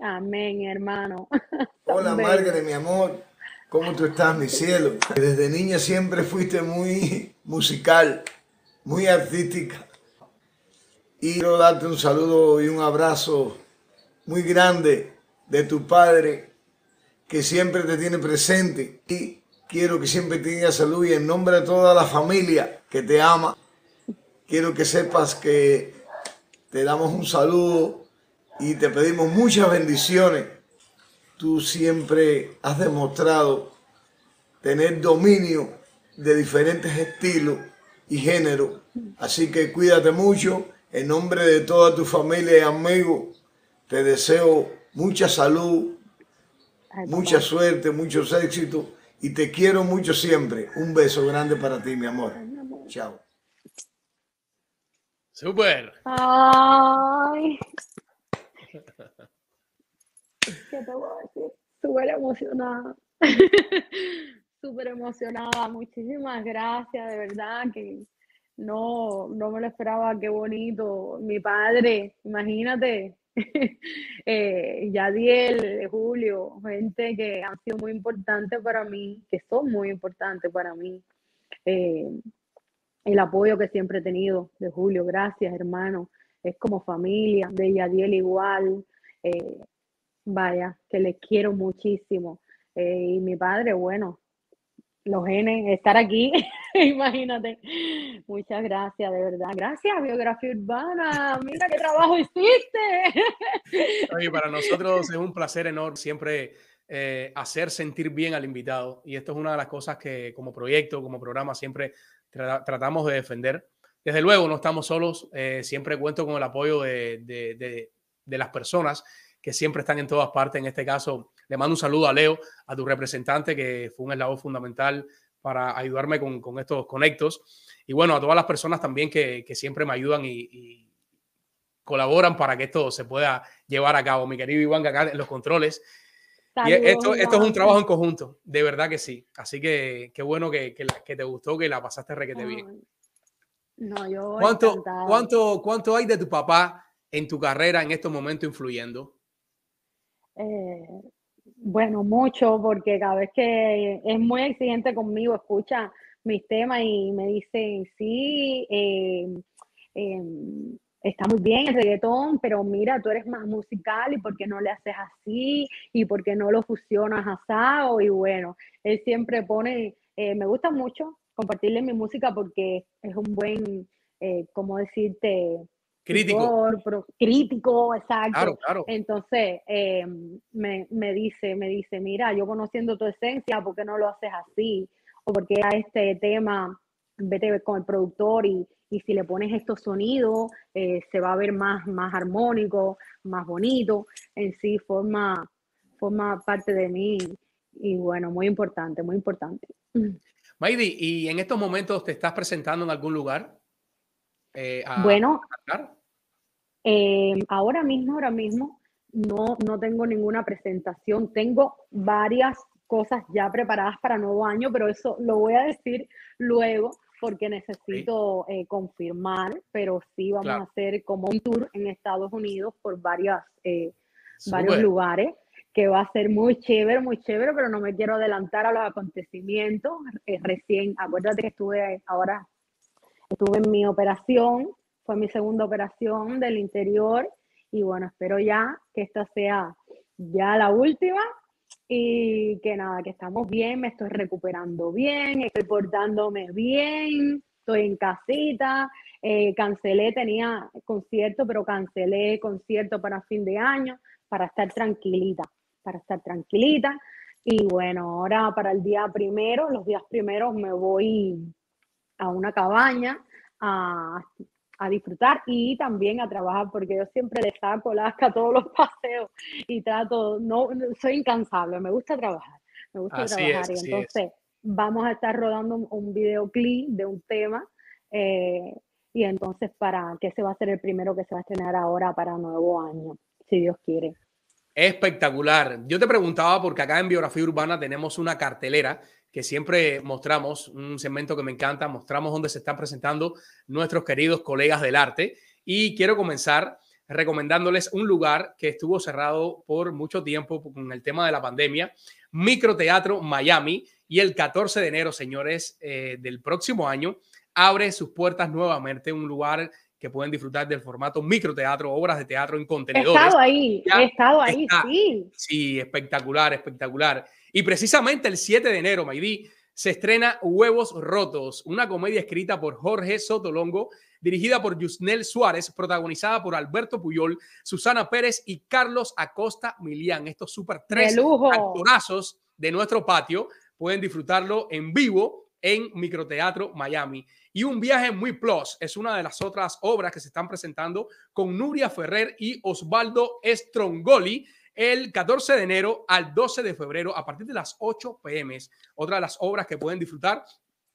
[SPEAKER 6] Amén, hermano.
[SPEAKER 9] Hola. Margaret, mi amor. ¿Cómo tú estás, mi cielo? Desde niña siempre fuiste muy musical, muy artística. Y quiero darte un saludo y un abrazo muy grande de tu padre, que siempre te tiene presente. Y quiero que siempre tengas salud y en nombre de toda la familia que te ama, quiero que sepas que te damos un saludo y te pedimos muchas bendiciones tú siempre has demostrado tener dominio de diferentes estilos y géneros. Así que cuídate mucho. En nombre de toda tu familia y amigos, te deseo mucha salud, mucha suerte, muchos éxitos y te quiero mucho siempre. Un beso grande para ti, mi amor. Chao.
[SPEAKER 5] Super.
[SPEAKER 6] Ay. ¿Qué te voy a decir? Súper emocionada. Súper emocionada. Muchísimas gracias, de verdad que no, no me lo esperaba. Qué bonito. Mi padre, imagínate. eh, Yadiel, Julio, gente que han sido muy importantes para mí, que son muy importantes para mí. Eh, el apoyo que siempre he tenido de Julio, gracias hermano, es como familia, de Yadiel igual, eh, vaya, que les quiero muchísimo. Eh, y mi padre, bueno, los genes, estar aquí, imagínate. Muchas gracias, de verdad. Gracias, Biografía Urbana. Mira qué trabajo hiciste.
[SPEAKER 5] Oye, para nosotros es un placer enorme siempre eh, hacer sentir bien al invitado. Y esto es una de las cosas que como proyecto, como programa, siempre tra- tratamos de defender. Desde luego, no estamos solos. eh, siempre cuento con el apoyo de- de las personas que siempre están en todas partes. En este caso, le mando un saludo a Leo, a tu representante, que fue un eslabón fundamental para ayudarme con, con estos conectos. Y bueno, a todas las personas también que, que siempre me ayudan y, y colaboran para que esto se pueda llevar a cabo. Mi querido Iván, acá en los controles. Y
[SPEAKER 6] Saludos,
[SPEAKER 5] esto, esto es un trabajo en conjunto, de verdad que sí. Así que qué bueno que, que, la- que te gustó, que la pasaste requete bien.
[SPEAKER 6] No, yo
[SPEAKER 5] ¿Cuánto,
[SPEAKER 6] encantada.
[SPEAKER 5] cuánto, ¿Cuánto hay de tu papá en tu carrera en estos momentos influyendo?
[SPEAKER 6] Eh, bueno, mucho, porque cada vez que es muy exigente conmigo, escucha mis temas y me dice, sí, eh, eh, está muy bien el reggaetón, pero mira, tú eres más musical y por qué no le haces así y por qué no lo fusionas asado y bueno, él siempre pone, eh, me gusta mucho compartirle mi música porque es un buen, eh, ¿cómo decirte?
[SPEAKER 5] Crítico.
[SPEAKER 6] pro- crítico, exacto.
[SPEAKER 5] Claro, claro.
[SPEAKER 6] Entonces, eh, me, me dice, me dice, mira, yo conociendo tu esencia, ¿por qué no lo haces así? O porque a este tema, vete con el productor y, y si le pones estos sonidos, eh, se va a ver más, más armónico, más bonito. En sí, forma, forma parte de mí. Y bueno, muy importante, muy importante.
[SPEAKER 5] Maidi, ¿y en estos momentos te estás presentando en algún lugar? Eh, a-
[SPEAKER 6] Bueno,
[SPEAKER 5] a?
[SPEAKER 6] Eh, ahora mismo, ahora mismo, no, no tengo ninguna presentación. Tengo varias cosas ya preparadas para nuevo año, pero eso lo voy a decir luego porque necesito eh, confirmar, pero sí vamos
[SPEAKER 5] Claro.
[SPEAKER 6] a hacer como un tour en Estados Unidos por varias, eh, varios lugares que va a ser muy chévere, muy chévere, pero no me quiero adelantar a los acontecimientos. Eh, recién, acuérdate que estuve ahora, estuve en mi operación, fue mi segunda operación del interior y bueno, espero ya que esta sea ya la última y que nada, que estamos bien, me estoy recuperando bien, estoy portándome bien, estoy en casita, eh, cancelé, tenía concierto, pero cancelé concierto para fin de año para estar tranquilita, para estar tranquilita. Y bueno, ahora para el día primero, los días primeros me voy a una cabaña a, a disfrutar y también a trabajar, porque yo siempre le saco lasca a todos los paseos y trato, no, no- soy incansable, me gusta trabajar, me gusta
[SPEAKER 5] Así
[SPEAKER 6] trabajar.
[SPEAKER 5] es,
[SPEAKER 6] y
[SPEAKER 5] es.
[SPEAKER 6] entonces vamos a estar rodando un, un videoclip de un tema eh, y entonces para que se va a ser el primero que se va a estrenar ahora para nuevo año, si Dios quiere.
[SPEAKER 5] Espectacular. Yo te preguntaba porque acá en Biografía Urbana tenemos una cartelera que siempre mostramos, un segmento que me encanta, mostramos dónde se están presentando nuestros queridos colegas del arte. Y quiero comenzar recomendándoles un lugar que estuvo cerrado por mucho tiempo con el tema de la pandemia, Microteatro Miami. Y el 14 de enero, señores, eh, del próximo año, abre sus puertas nuevamente, un lugar que pueden disfrutar del formato microteatro, obras de teatro en
[SPEAKER 6] He
[SPEAKER 5] contenedores.
[SPEAKER 6] estado ahí, he estado ahí,
[SPEAKER 5] está.
[SPEAKER 6] sí.
[SPEAKER 5] Sí, espectacular, espectacular. Y precisamente el 7 de enero, Maidí, se estrena Huevos Rotos, una comedia escrita por Jorge Sotolongo, dirigida por Yusnel Suárez, protagonizada por Alberto Puyol, Susana Pérez y Carlos Acosta Milián. Estos super tres actorazos de nuestro patio pueden disfrutarlo en vivo en Microteatro Miami. Y un viaje muy plus es una de las otras obras que se están presentando con Nuria Ferrer y Osvaldo Strongoli el 14 de enero al 12 de febrero a partir de las 8 pm. Otra de las obras que pueden disfrutar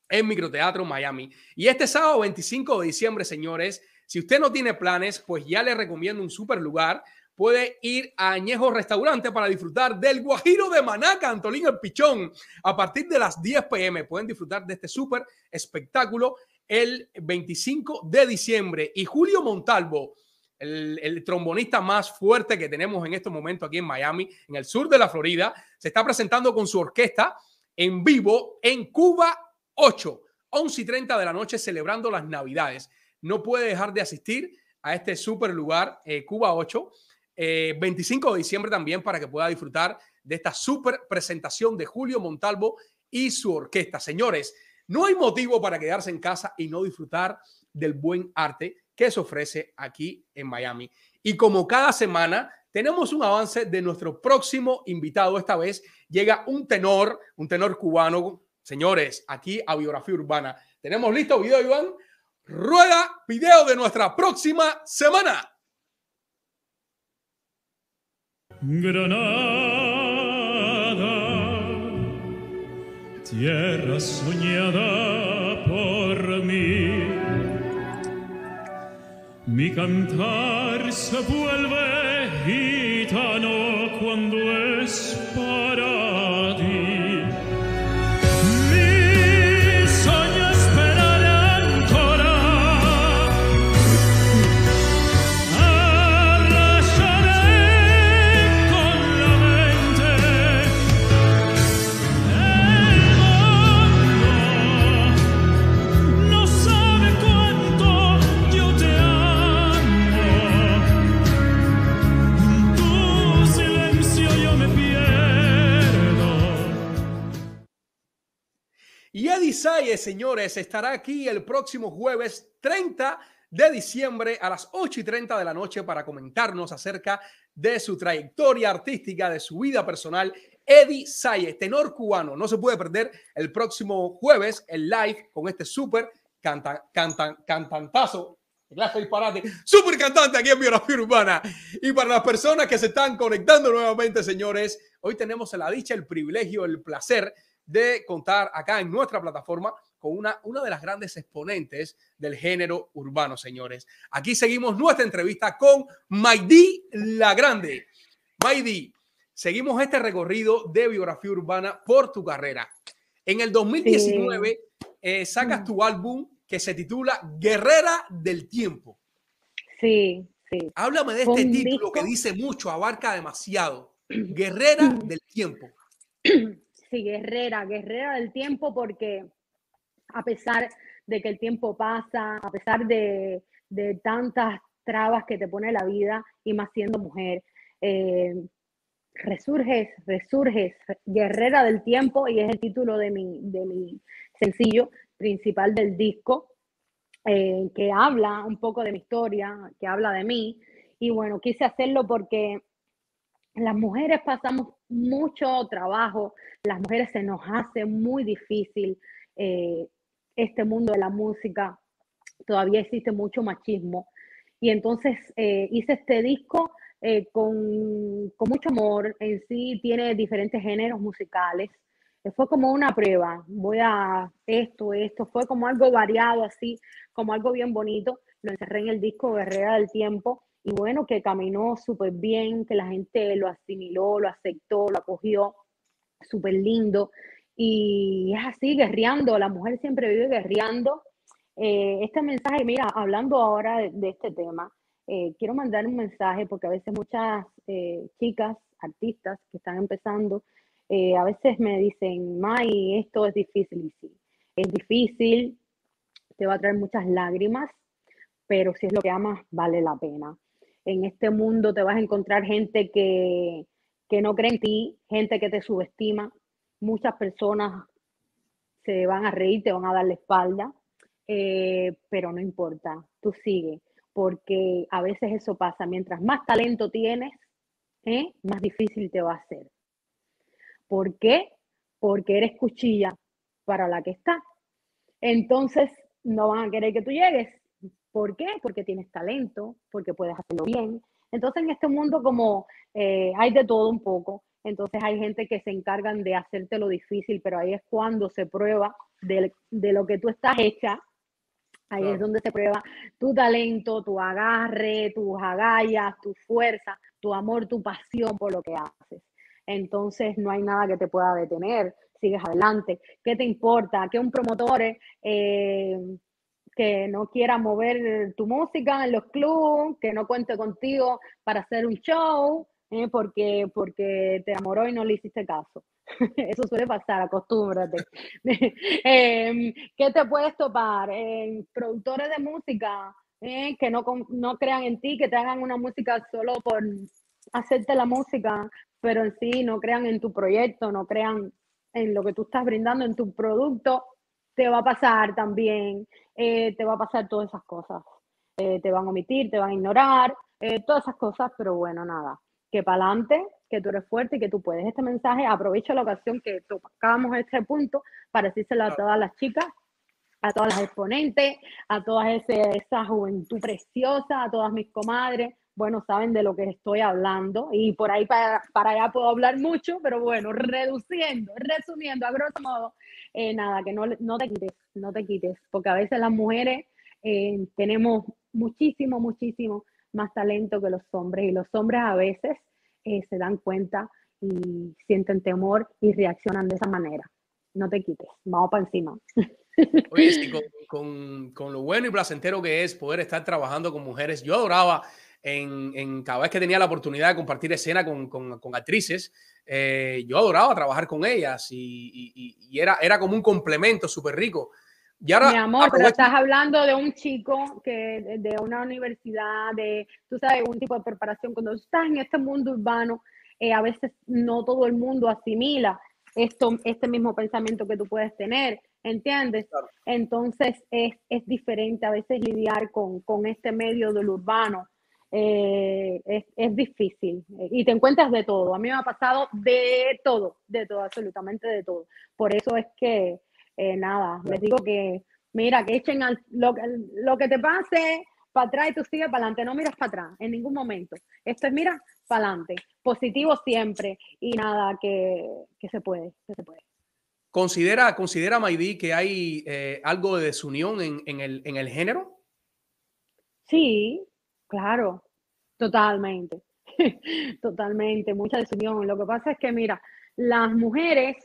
[SPEAKER 5] en Microteatro Miami. Y este sábado 25 de diciembre, señores, si usted no tiene planes, pues ya le recomiendo un super lugar. Puede ir a Añejo Restaurante para disfrutar del Guajiro de Manaca, Antolín el Pichón. A partir de las 10 pm pueden disfrutar de este súper espectáculo el 25 de diciembre. Y Julio Montalvo, el, trombonista más fuerte que tenemos en estos momentos aquí en Miami, en el sur de la Florida, se está presentando con su orquesta en vivo en Cuba 8, 11 y 30 de la noche, celebrando las Navidades. No puede dejar de asistir a este super lugar, eh, Cuba 8, eh, 25 de diciembre también, para que pueda disfrutar de esta super presentación de Julio Montalvo y su orquesta. Señores, no hay motivo para quedarse en casa y no disfrutar del buen arte que se ofrece aquí en Miami. Y como cada semana, tenemos un avance de nuestro próximo invitado. Esta vez llega un tenor, un tenor cubano. Señores, aquí a Biografía Urbana. ¿Tenemos listo video, Iván? Rueda video de nuestra próxima semana.
[SPEAKER 10] Granada, tierra soñada por mí. Mi cantar se vuelve gitano cuando
[SPEAKER 5] Señores, estará aquí el próximo jueves 30 de diciembre a las 8 y 30 de la noche para comentarnos acerca de su trayectoria artística, de su vida personal. Eddie Saye, tenor cubano. No se puede perder el próximo jueves el live con este súper canta, cantan, cantantazo. Clase disparate, súper cantante aquí en Biografía Urbana. Y para las personas que se están conectando nuevamente, señores, hoy tenemos la dicha, el privilegio, el placer de contar acá en nuestra plataforma con una, una de las grandes exponentes del género urbano, señores. Aquí seguimos nuestra entrevista con Maidí La Grande. Maidí, seguimos este recorrido de biografía urbana por tu carrera. En el 2019 eh, sacas tu álbum que se titula Guerrera del Tiempo.
[SPEAKER 6] Sí, sí.
[SPEAKER 5] Háblame de este título que dice mucho, abarca demasiado. Guerrera del Tiempo.
[SPEAKER 6] Guerrera, guerrera del tiempo, porque a pesar de que el tiempo pasa, a pesar de, de tantas trabas que te pone la vida, y más siendo mujer, eh, resurges, resurges, guerrera del tiempo, y es el título de mi, de mi sencillo principal del disco, eh, que habla un poco de mi historia, que habla de mí. Y bueno, quise hacerlo porque las mujeres pasamos mucho trabajo, las mujeres se nos hace muy difícil eh, este mundo de la música, todavía existe mucho machismo. Y entonces eh, hice este disco eh, con, con mucho amor, en sí tiene diferentes géneros musicales. Fue como una prueba, voy a esto, esto, fue como algo variado así, como algo bien bonito. Lo encerré en el disco Guerrera del Tiempo y bueno, que caminó súper bien, que la gente lo asimiló, lo aceptó, lo acogió, súper lindo. Y es así, guerreando, la mujer siempre vive guerreando. Eh, este mensaje, mira, hablando ahora de, este tema, eh, quiero mandar un mensaje porque a veces muchas eh, chicas, artistas que están empezando, a veces me dicen, May, esto es difícil. Y sí, es difícil, te va a traer muchas lágrimas, pero si es lo que amas, vale la pena. En este mundo te vas a encontrar gente que, que no cree en ti, gente que te subestima. Muchas personas se van a reír, te van a dar la espalda, eh, pero no importa, tú sigue, porque a veces eso pasa. Mientras más talento tienes, ¿eh? más difícil te va a hacer. ¿Por qué? Porque eres cuchilla para la que está. Entonces, no van a querer que tú llegues. ¿Por qué? Porque tienes talento, porque puedes hacerlo bien. Entonces, en este mundo como eh, hay de todo un poco, entonces hay gente que se encargan de hacerte lo difícil, pero ahí es cuando se prueba de, de lo que tú estás hecha. Ahí es donde se prueba tu talento, tu agarre, tus agallas, tu fuerza, tu amor, tu pasión por lo que haces. Entonces no hay nada que te pueda detener, sigues adelante. ¿Qué te importa? Que un promotor eh, que no quiera mover tu música en los clubes, que no cuente contigo para hacer un show, eh, porque, porque te amoró y no le hiciste caso. Eso suele pasar, acostúmbrate. Em, ¿Qué te puedes topar? Productores de música eh, que no, no crean en ti, que te hagan una música solo por hacerte la música, pero en sí no crean en tu proyecto, no crean en lo que tú estás brindando en tu producto, te va a pasar también, eh, te va a pasar todas esas cosas. Eh, te van a omitir, te van a ignorar, eh, todas esas cosas, pero bueno, nada, que para adelante, que tú eres fuerte y que tú puedes. Este mensaje, aprovecho la ocasión que tocamos este punto para decírselo a todas las chicas, a todas las exponentes, a toda esa juventud preciosa, a todas mis comadres. Bueno, saben de lo que estoy hablando y por ahí para, para allá puedo hablar mucho, pero bueno, reduciendo, resumiendo, a grosso modo, eh, nada, que no, no te quites, no te quites, porque a veces las mujeres eh, tenemos muchísimo, muchísimo más talento que los hombres y los hombres a veces eh, se dan cuenta y sienten temor y reaccionan de esa manera. No te quites, vamos para encima.
[SPEAKER 5] Con- con lo bueno y placentero que es poder estar trabajando con mujeres. Yo adoraba en, en cada vez que tenía la oportunidad de compartir escena con, con- con actrices, eh, yo adoraba trabajar con ellas y, y- y- era, era como un complemento súper rico. Y ahora
[SPEAKER 6] Mi amor, pero estás hablando de un chico que de- una universidad, de, tú sabes, un tipo de preparación. Cuando estás en este mundo urbano, eh, a veces no todo el mundo asimila esto, este mismo pensamiento que tú puedes tener, ¿entiendes? Entonces es, es diferente a veces lidiar con, con este medio del urbano. Eh, es, es difícil y te encuentras de todo. A mí me ha pasado de todo, de todo, absolutamente de todo. Por eso es que, eh, nada, les digo que, mira, que echen al- lo, que- lo que te pase para atrás y tú sigues para adelante, no miras para atrás en ningún momento. Esto es, mira, para adelante, positivo siempre y nada, que, que se puede, que se puede.
[SPEAKER 5] ¿Considera, considera Maidí que hay eh, algo de desunión en, en el, en el género?
[SPEAKER 6] Sí, claro, totalmente, totalmente, mucha desunión. Lo que pasa es que, mira, las mujeres,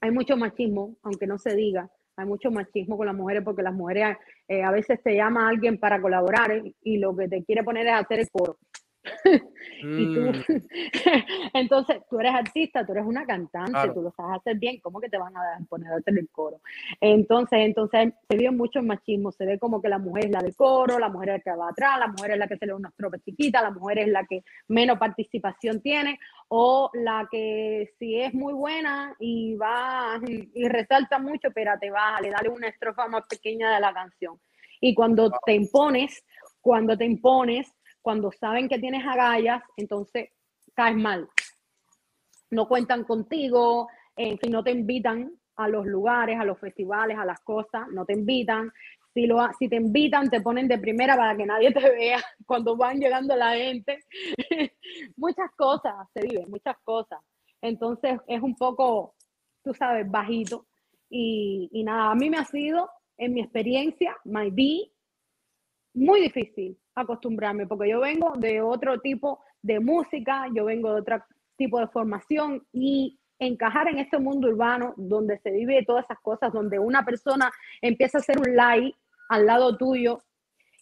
[SPEAKER 6] hay mucho machismo, aunque no se diga, hay mucho machismo con las mujeres porque las mujeres eh, a veces te llama alguien para colaborar eh, y lo que te quiere poner es hacer el coro. Y tú,
[SPEAKER 5] Mm,
[SPEAKER 6] entonces, tú eres artista, tú eres una cantante,
[SPEAKER 5] Claro.
[SPEAKER 6] tú lo sabes hacer bien, ¿cómo que te van a poner a hacer el coro? Entonces, entonces se ve mucho el machismo, se ve como que la mujer es la del coro, la mujer es la que va atrás, la mujer es la que se le da unas tropas chiquitas, la mujer es la que menos participación tiene, o la que si es muy buena y va y resalta mucho, pero te baja, le dale una estrofa más pequeña de la canción. Y cuando te impones, cuando te impones, cuando saben que tienes agallas, entonces caes mal. No cuentan contigo, en fin, no te invitan a los lugares, a los festivales, a las cosas, no te invitan. Si, lo, si te invitan, te ponen de primera para que nadie te vea cuando van llegando la gente. muchas cosas se viven, muchas cosas. Entonces es un poco, tú sabes, bajito. Y, y nada, a mí me ha sido, en mi experiencia, my be, muy difícil acostumbrarme, porque yo vengo de otro tipo de música, yo vengo de otro tipo de formación y encajar en este mundo urbano donde se vive todas esas cosas, donde una persona empieza a hacer un live al lado tuyo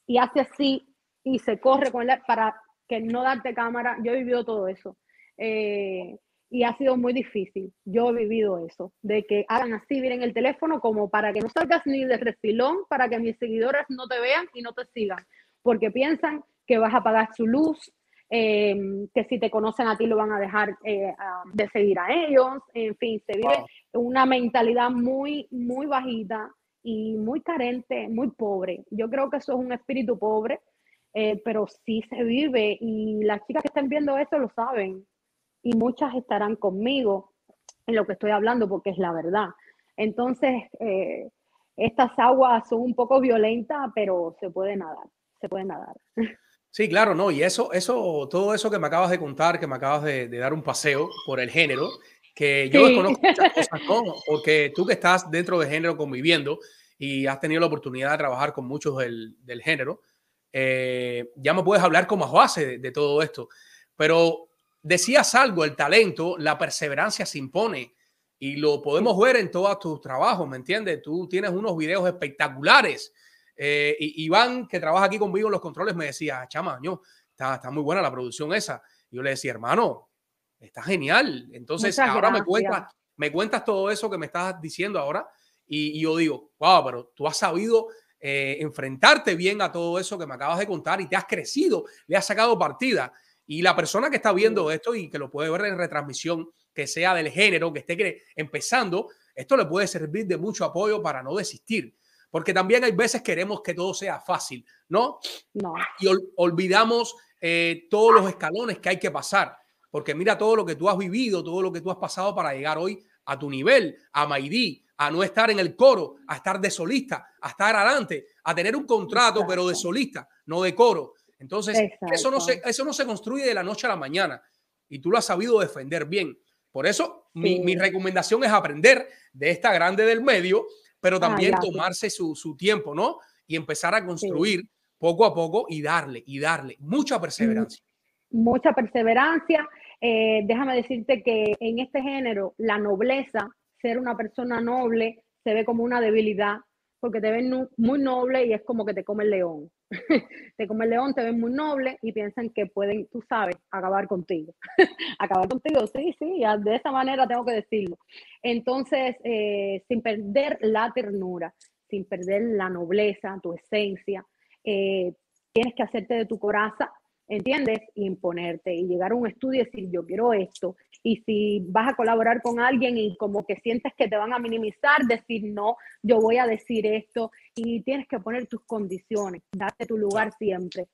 [SPEAKER 6] y hace así y se corre con la, para que no darte cámara. Yo he vivido todo eso. Eh, y ha sido muy difícil. Yo he vivido eso, de que hagan así, miren el teléfono como para que no salgas ni de refilón, para que mis seguidores no te vean y no te sigan, porque piensan que vas a pagar su luz, eh, que si te conocen a ti lo van a dejar eh, a- de seguir a ellos, en fin, se vive una mentalidad muy, muy bajita y muy carente, muy pobre. Yo creo que eso es un espíritu pobre, eh, pero sí se vive y las chicas que están viendo esto lo saben y muchas estarán conmigo en lo que estoy hablando porque es la verdad. Entonces, eh, estas aguas son un poco violentas, pero se puede nadar, se puede nadar.
[SPEAKER 5] Sí, claro, no, y eso, eso, todo eso que me acabas de contar, que me acabas de, de dar un paseo por el género, que yo
[SPEAKER 6] Sí.
[SPEAKER 5] desconozco muchas cosas, ¿no? Porque tú que estás dentro del género conviviendo y has tenido la oportunidad de trabajar con muchos del, del género, eh, ya me puedes hablar como base de, de todo esto. Pero decías algo, el talento, la perseverancia se impone y lo podemos ver en todos tus trabajos, ¿me entiendes? Tú tienes unos videos espectaculares. Eh, y Iván, que trabaja aquí conmigo en los controles, me decía, chama, ño, está, está muy buena la producción esa. Y yo le decía, hermano, está genial. Entonces,
[SPEAKER 6] Muchas
[SPEAKER 5] ahora me cuentas, me cuentas todo eso que me estás diciendo ahora. Y, y yo digo, wow, pero tú has sabido eh, enfrentarte bien a todo eso que me acabas de contar y te has crecido, le has sacado partida. Y la persona que está viendo esto y que lo puede ver en retransmisión, que sea del género, que esté empezando, esto le puede servir de mucho apoyo para no desistir. Porque también hay veces queremos que todo sea fácil, ¿no?
[SPEAKER 6] No,
[SPEAKER 5] y ol- olvidamos eh, todos los escalones que hay que pasar. Porque mira todo lo que tú has vivido, todo lo que tú has pasado para llegar hoy a tu nivel, a Maidí, a no estar en el coro, a estar de solista, a estar adelante, a tener un contrato, pero de solista, no de coro. Entonces, eso no, se, eso no se construye de la noche a la mañana. Y tú lo has sabido defender bien. Por eso, mi, mi recomendación es aprender de esta grande del medio, pero también
[SPEAKER 6] gracias.
[SPEAKER 5] tomarse su, su tiempo, ¿no? Y empezar a construir poco a poco y darle, y darle. Mucha perseverancia.
[SPEAKER 6] mucha perseverancia. Eh, déjame decirte que en este género, la nobleza, ser una persona noble, se ve como una debilidad, porque te ven muy noble y es como que te come el león. te come el león, te ven muy noble y piensan que pueden, tú sabes, acabar contigo. acabar contigo, sí, sí, ya de esa manera tengo que decirlo. Entonces, eh, sin perder la ternura, sin perder la nobleza, tu esencia, eh, tienes que hacerte de tu coraza, ¿entiendes? Y imponerte y llegar a un estudio y decir, yo quiero esto. Y si vas a colaborar con alguien y como que sientes que te van a minimizar, decir, no, yo voy a decir esto. Y tienes que poner tus condiciones, darte tu lugar siempre.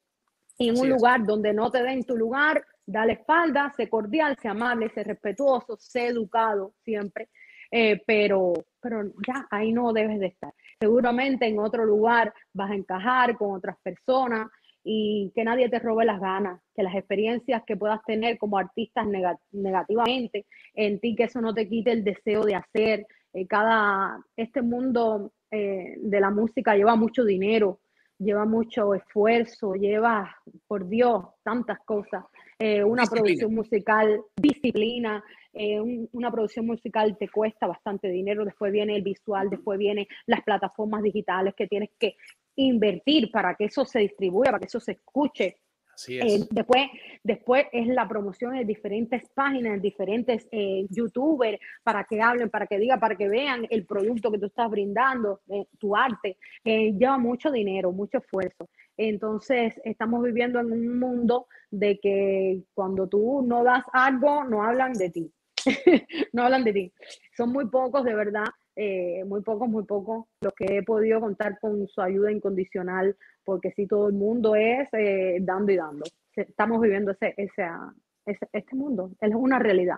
[SPEAKER 6] Y en
[SPEAKER 5] Así
[SPEAKER 6] un
[SPEAKER 5] es.
[SPEAKER 6] lugar donde no te den tu lugar, dale espalda, sé cordial, sé amable, sé respetuoso, sé educado siempre. Eh, pero, pero ya ahí no debes de estar. Seguramente en otro lugar vas a encajar con otras personas y que nadie te robe las ganas, que las experiencias que puedas tener como artistas nega- negativamente en ti, que eso no te quite el deseo de hacer. Eh, cada, este mundo eh, de la música lleva mucho dinero, lleva mucho esfuerzo, lleva, por Dios, tantas cosas. Eh, una
[SPEAKER 5] Disciplina.
[SPEAKER 6] producción musical, disciplina, eh, un- una producción musical te cuesta bastante dinero, después viene el visual, después vienen las plataformas digitales que tienes que invertir para que eso se distribuya, para que eso se escuche.
[SPEAKER 5] Así
[SPEAKER 6] Eh,
[SPEAKER 5] es.
[SPEAKER 6] después, después es la promoción en diferentes páginas, en diferentes eh, youtubers, para que hablen, para que digan, para que vean el producto que tú estás brindando, eh, tu arte. Eh, lleva mucho dinero, mucho esfuerzo. Entonces, estamos viviendo en un mundo de que cuando tú no das algo, no hablan de ti. no hablan de ti. Son muy pocos, de verdad, eh, muy pocos, muy pocos los que he podido contar con su ayuda incondicional, porque si todo el mundo es eh, dando y dando. Estamos viviendo ese, esa- ese- este mundo, es una realidad.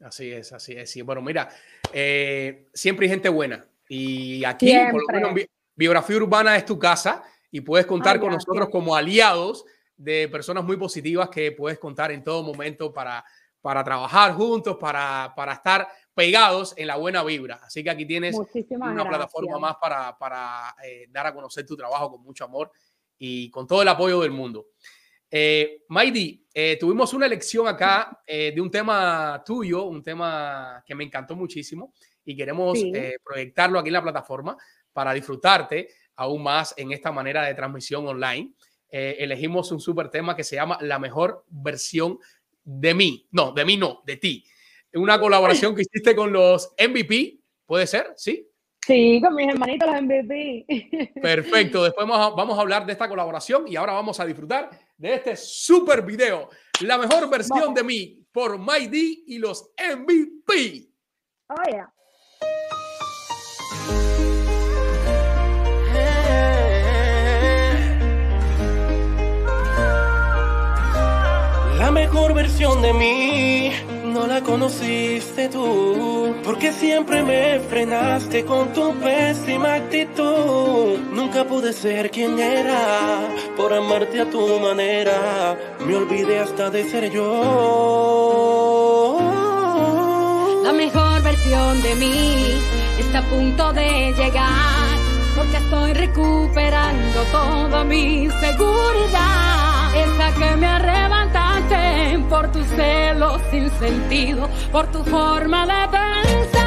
[SPEAKER 5] Así es, así es. Sí. Bueno, mira, eh, siempre hay gente buena. Y aquí, por lo
[SPEAKER 6] Siempre.
[SPEAKER 5] menos, Bi- Biografía Urbana es tu casa y puedes contar
[SPEAKER 6] Ay,
[SPEAKER 5] con
[SPEAKER 6] gracias.
[SPEAKER 5] nosotros como aliados de personas muy positivas que puedes contar en todo momento para, para trabajar juntos, para, para estar pegados en la buena vibra. Así que aquí tienes
[SPEAKER 6] Muchísimas
[SPEAKER 5] una
[SPEAKER 6] gracias.
[SPEAKER 5] plataforma más para, para eh, dar a conocer tu trabajo con mucho amor y con todo el apoyo del mundo. Eh, Maidi, eh, tuvimos una elección acá eh, de un tema tuyo, un tema que me encantó muchísimo y queremos
[SPEAKER 6] Sí.
[SPEAKER 5] eh, proyectarlo aquí en la plataforma para disfrutarte aún más en esta manera de transmisión online. Eh, elegimos un super tema que se llama La mejor versión de mí. No, de mí no, de ti. Una colaboración que hiciste con los MVP, ¿puede ser? ¿Sí?
[SPEAKER 6] Sí, con mis hermanitos los MVP.
[SPEAKER 5] Perfecto. Después vamos a, vamos a hablar de esta colaboración y ahora vamos a disfrutar de este super video. La mejor versión
[SPEAKER 6] Vamos.
[SPEAKER 5] de mí por My D y los MVP.
[SPEAKER 6] Oh, yeah.
[SPEAKER 11] La mejor versión de mí conociste tú, porque siempre me frenaste con tu pésima actitud. Nunca pude ser quien era por amarte a tu manera. Me olvidé hasta de ser yo.
[SPEAKER 2] La mejor versión de mí está a punto de llegar, porque estoy recuperando toda mi seguridad. Esa que me arrebataste por tus celos sin sentido, por tu forma de pensar.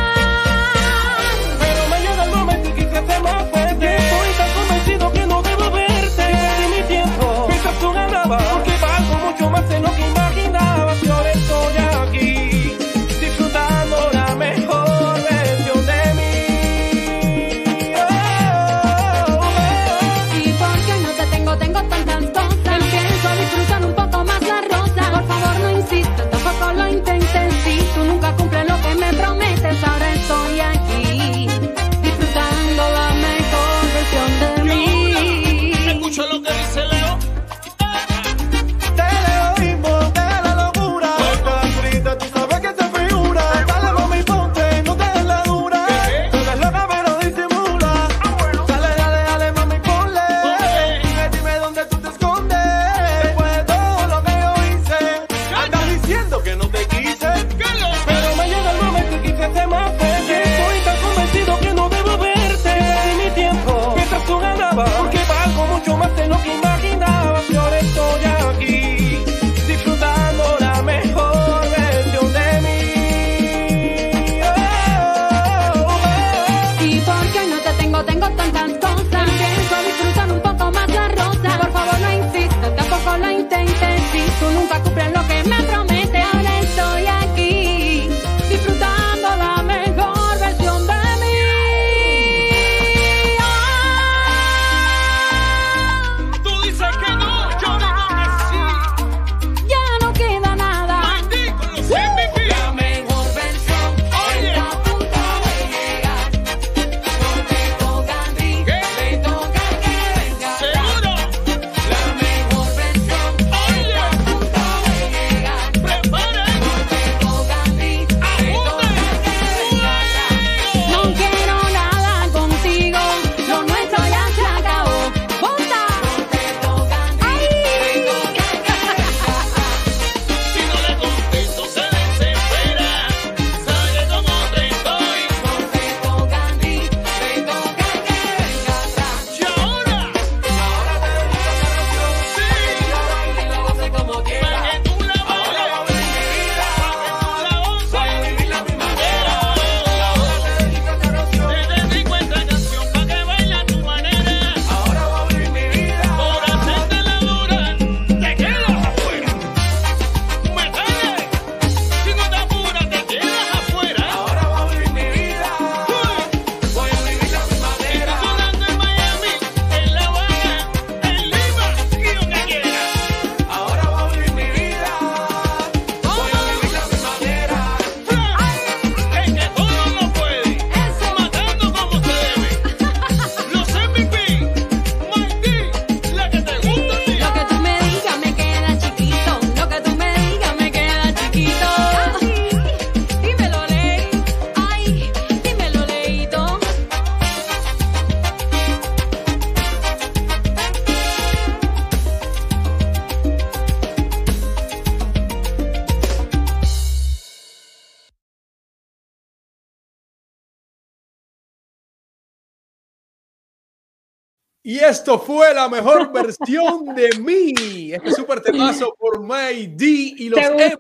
[SPEAKER 5] Esto fue la mejor versión de mí. Este súper temazo por May D y los. MVP.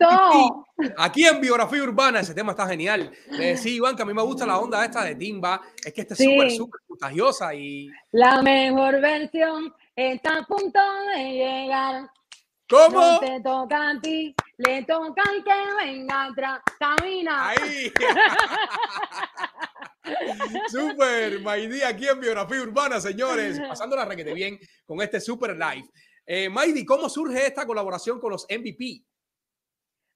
[SPEAKER 5] Aquí en Biografía Urbana, ese tema está genial. Eh, sí, Iván, que a mí me gusta la onda esta de Timba. Es que este es
[SPEAKER 6] Sí.
[SPEAKER 5] súper, súper contagiosa y...
[SPEAKER 6] La mejor versión está a punto de llegar.
[SPEAKER 5] ¿Cómo?
[SPEAKER 6] No te toca a ti, le toca al que venga atrás. Camina.
[SPEAKER 5] Ahí. Super, Maidi, aquí en Biografía Urbana, señores. Pasando la requete bien con este super live. Eh, Maidi, ¿cómo surge esta colaboración con los MVP?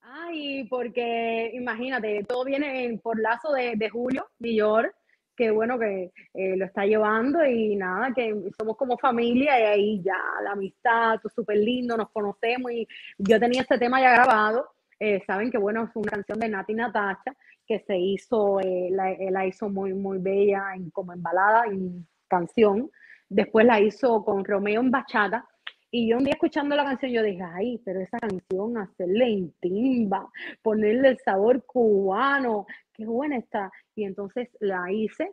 [SPEAKER 6] Ay, porque imagínate, todo viene en- por lazo de, de Julio Villor, que bueno que eh, lo está llevando y nada, que somos como familia y ahí ya la amistad, súper lindo, nos conocemos y yo tenía este tema ya grabado. eh, saben que bueno, es una canción de Nati Natacha que se hizo, eh, la, eh, la hizo muy, muy bella en, como en balada, en canción. Después la hizo con Romeo en bachata. Y yo un día escuchando la canción, yo dije, ay, pero esa canción, hacerle en timba, ponerle el sabor cubano, qué buena está. Y entonces la hice,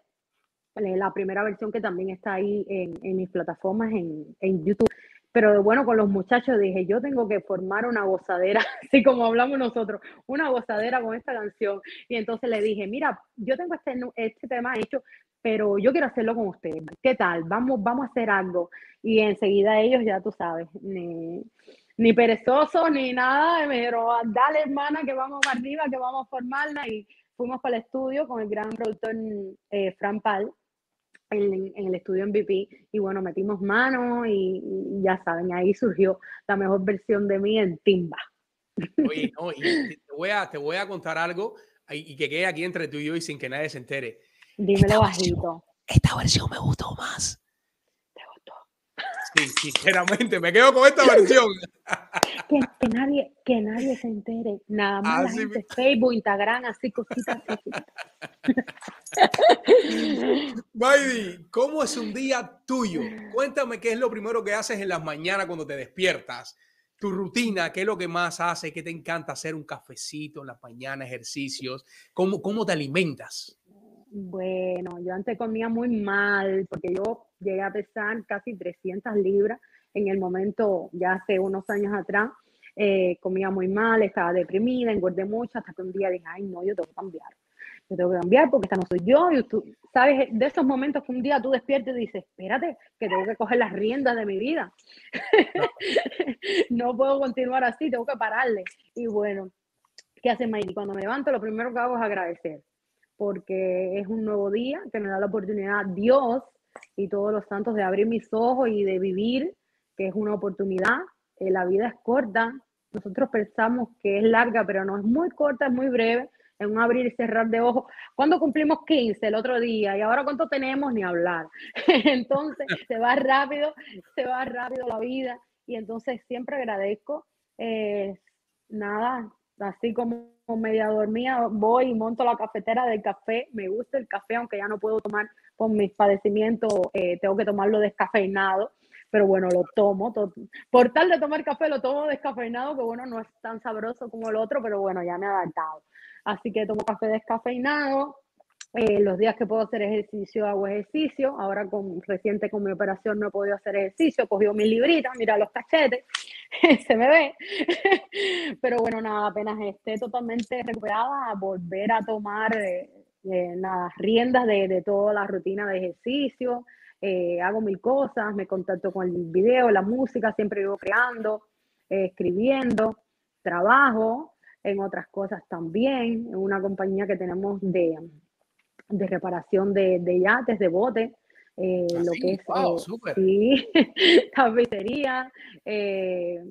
[SPEAKER 6] eh, la primera versión que también está ahí en, en mis plataformas en, en YouTube. Pero bueno, con los muchachos dije, yo tengo que formar una gozadera, así como hablamos nosotros, una gozadera con esta canción. Y entonces le dije, mira, yo tengo este, este tema hecho, pero yo quiero hacerlo con ustedes. ¿Qué tal? Vamos, vamos a hacer algo. Y enseguida ellos, ya tú sabes, ni, ni perezosos ni nada, me dijeron, "Ah, dale hermana, que vamos arriba, que vamos a formarla. Y fuimos para el estudio con el gran productor eh, Pal en, en el estudio MVP y bueno, metimos mano y, y ya saben, ahí surgió la mejor versión de mí en timba.
[SPEAKER 5] Oye, no, y te voy a, te voy a contar algo y y que quede aquí entre tú y yo y sin que nadie se entere.
[SPEAKER 6] Dímelo bajito.
[SPEAKER 5] Esta versión me gustó más. Sí, sinceramente, me quedo con esta versión.
[SPEAKER 6] Que, que nadie, que nadie se entere. Nada más la gente, Facebook, Instagram, así cositas.
[SPEAKER 5] Baby, ¿cómo es un día tuyo? Cuéntame qué es lo primero que haces en las mañanas cuando te despiertas. Tu rutina, qué es lo que más haces, qué te encanta hacer un cafecito en las mañanas, ejercicios, cómo, cómo te alimentas.
[SPEAKER 6] Bueno, yo antes comía muy mal porque yo llegué a pesar casi 300 libras en el momento, ya hace unos años atrás. eh, comía muy mal, estaba deprimida, engordé mucho, hasta que un día dije, ay, no, yo tengo que cambiar. Yo tengo que cambiar porque esta no soy yo. Y tú, sabes, de esos momentos que un día tú despiertas y dices, espérate, que tengo que coger las riendas de mi vida. no puedo continuar así, tengo que pararle. Y bueno, ¿qué hace Mayri? Cuando me levanto, lo primero que hago es agradecer porque es un nuevo día que me da la oportunidad Dios y todos los santos de abrir mis ojos y de vivir, que es una oportunidad. Eh, la vida es corta, nosotros pensamos que es larga, pero no es muy corta, es muy breve, en un abrir y cerrar de ojos. ¿Cuándo cumplimos 15 el otro día? ¿Y ahora cuánto tenemos? Ni hablar. entonces, se va rápido, se va rápido la vida. Y entonces siempre agradezco. eh, nada, así como media dormida, voy y monto la cafetera del café. Me gusta el café, aunque ya no puedo tomar con mis padecimientos, eh, tengo que tomarlo descafeinado. Pero bueno, lo tomo. to- por tal de tomar café, lo tomo descafeinado, que bueno, no es tan sabroso como el otro, pero bueno, ya me he adaptado. Así que tomo café descafeinado. Eh, los días que puedo hacer ejercicio, hago ejercicio. Ahora, con, reciente con mi operación, no he podido hacer ejercicio. Cogió mi librita, mira los cachetes, se me ve. Pero bueno, nada, apenas esté totalmente recuperada, a volver a tomar eh, eh, las riendas de, de toda la rutina de ejercicio. Eh, hago mil cosas, me contacto con el video, la música, siempre vivo creando, escribiendo, trabajo en otras cosas también, en una compañía que tenemos de, de reparación de, de yates, de botes, eh, lo
[SPEAKER 5] sí?
[SPEAKER 6] que es
[SPEAKER 5] Wow,
[SPEAKER 6] eh, sí, tapicería, eh,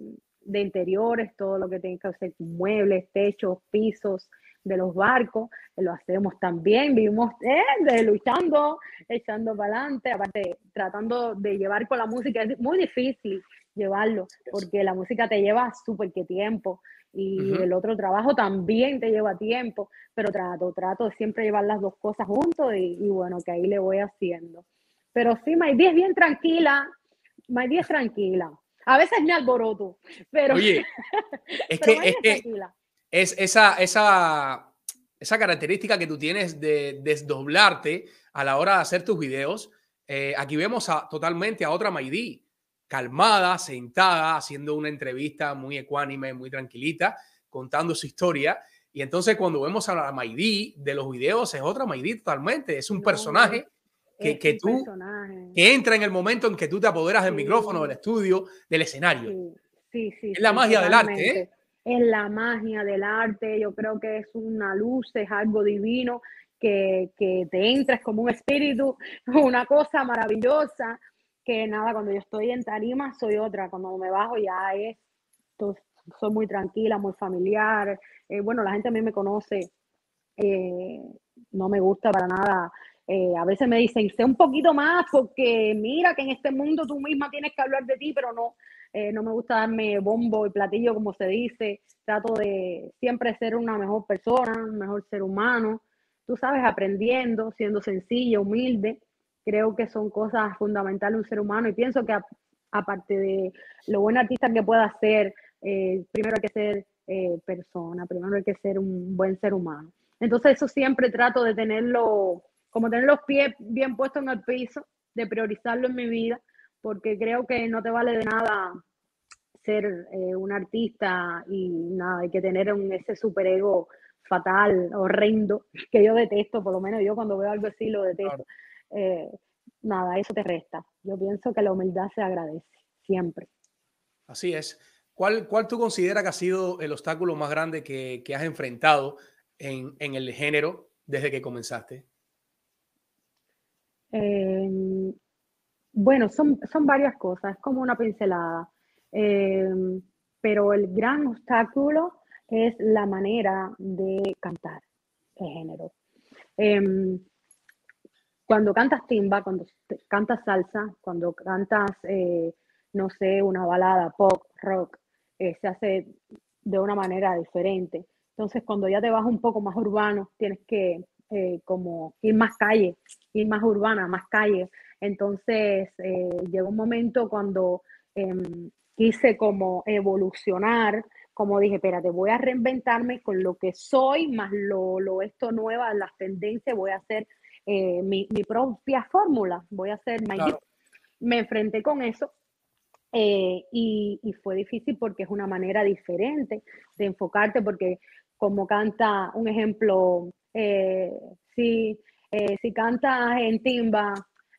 [SPEAKER 6] de interiores, todo lo que tiene que hacer con muebles, techos, pisos de los barcos, lo hacemos también, vivimos de luchando, echando para adelante, aparte tratando de llevar con la música, es muy difícil llevarlo, porque la música te lleva súper que tiempo y el otro trabajo también te lleva tiempo, pero trato, trato de siempre llevar las dos cosas juntos y, y bueno, que ahí le voy haciendo. Pero sí, Maidí es bien tranquila, Maidí es tranquila. A veces me alboroto, pero,
[SPEAKER 5] Oye, es
[SPEAKER 6] pero
[SPEAKER 5] que,
[SPEAKER 6] Maidí
[SPEAKER 5] es
[SPEAKER 6] es
[SPEAKER 5] que
[SPEAKER 6] tranquila.
[SPEAKER 5] es esa, esa, esa característica que tú tienes de desdoblarte a la hora de hacer tus videos, eh, aquí vemos a, totalmente a otra Maidí, calmada, sentada, haciendo una entrevista muy ecuánime, muy tranquilita, contando su historia. Y entonces cuando vemos a la Maidí de los videos, es otra Maidí totalmente, es un personaje que,
[SPEAKER 6] Es
[SPEAKER 5] que
[SPEAKER 6] un
[SPEAKER 5] tú,
[SPEAKER 6] personaje.
[SPEAKER 5] que entra en el momento en que tú te apoderas del micrófono, del estudio, del escenario.
[SPEAKER 6] Sí, sí.
[SPEAKER 5] Es la
[SPEAKER 6] sí,
[SPEAKER 5] magia del arte, ¿eh?
[SPEAKER 6] Es la magia del arte, yo creo que es una luz, es algo divino que, que te entra, es como un espíritu, una cosa maravillosa, que nada, cuando yo estoy en tarima soy otra, cuando me bajo ya es, to- soy muy tranquila, muy familiar, eh, bueno, la gente a mí me conoce, eh, no me gusta para nada. eh, a veces me dicen, sé un poquito más porque mira que en este mundo tú misma tienes que hablar de ti, pero no, no me gusta darme bombo y platillo como se dice. Trato de siempre ser una mejor persona, un mejor ser humano. Tú sabes, aprendiendo, siendo sencilla, humilde. Creo que son cosas fundamentales un ser humano y pienso que aparte de lo buen artista que pueda ser, eh, primero hay que ser eh, persona, primero hay que ser un buen ser humano. Entonces eso siempre trato de tenerlo, como tener los pies bien puestos en el piso, de priorizarlo en mi vida, porque creo que no te vale de nada ser eh, un artista y nada, hay que tener un, ese superego fatal, horrendo, que yo detesto, por lo menos yo cuando veo algo así lo detesto. Eh, nada, eso te resta. Yo pienso que la humildad se agradece, siempre.
[SPEAKER 5] Así es. ¿Cuál, cuál tú consideras que ha sido el obstáculo más grande que, que has enfrentado en, en el género desde que comenzaste?
[SPEAKER 6] Eh, bueno, son, son varias cosas, es como una pincelada. Eh, pero el gran obstáculo es la manera de cantar el género. Em, cuando cantas timba, cuando cantas salsa, cuando cantas, eh, no sé, una balada, pop, rock, eh, se hace de una manera diferente. Entonces, cuando ya te vas un poco más urbano, tienes que eh, como ir más calle, ir más urbana, más calle. Entonces, llegó un momento cuando em, quise como evolucionar, como dije, espérate, voy a reinventarme con lo que soy, más lo, lo esto nueva, las tendencias, voy a hacer eh, mi, mi propia fórmula, voy a hacer my
[SPEAKER 5] Claro.
[SPEAKER 6] Me enfrenté con eso eh, y, y fue difícil porque es una manera diferente de enfocarte, porque como canta, un ejemplo, eh, si, eh, si cantas en timba,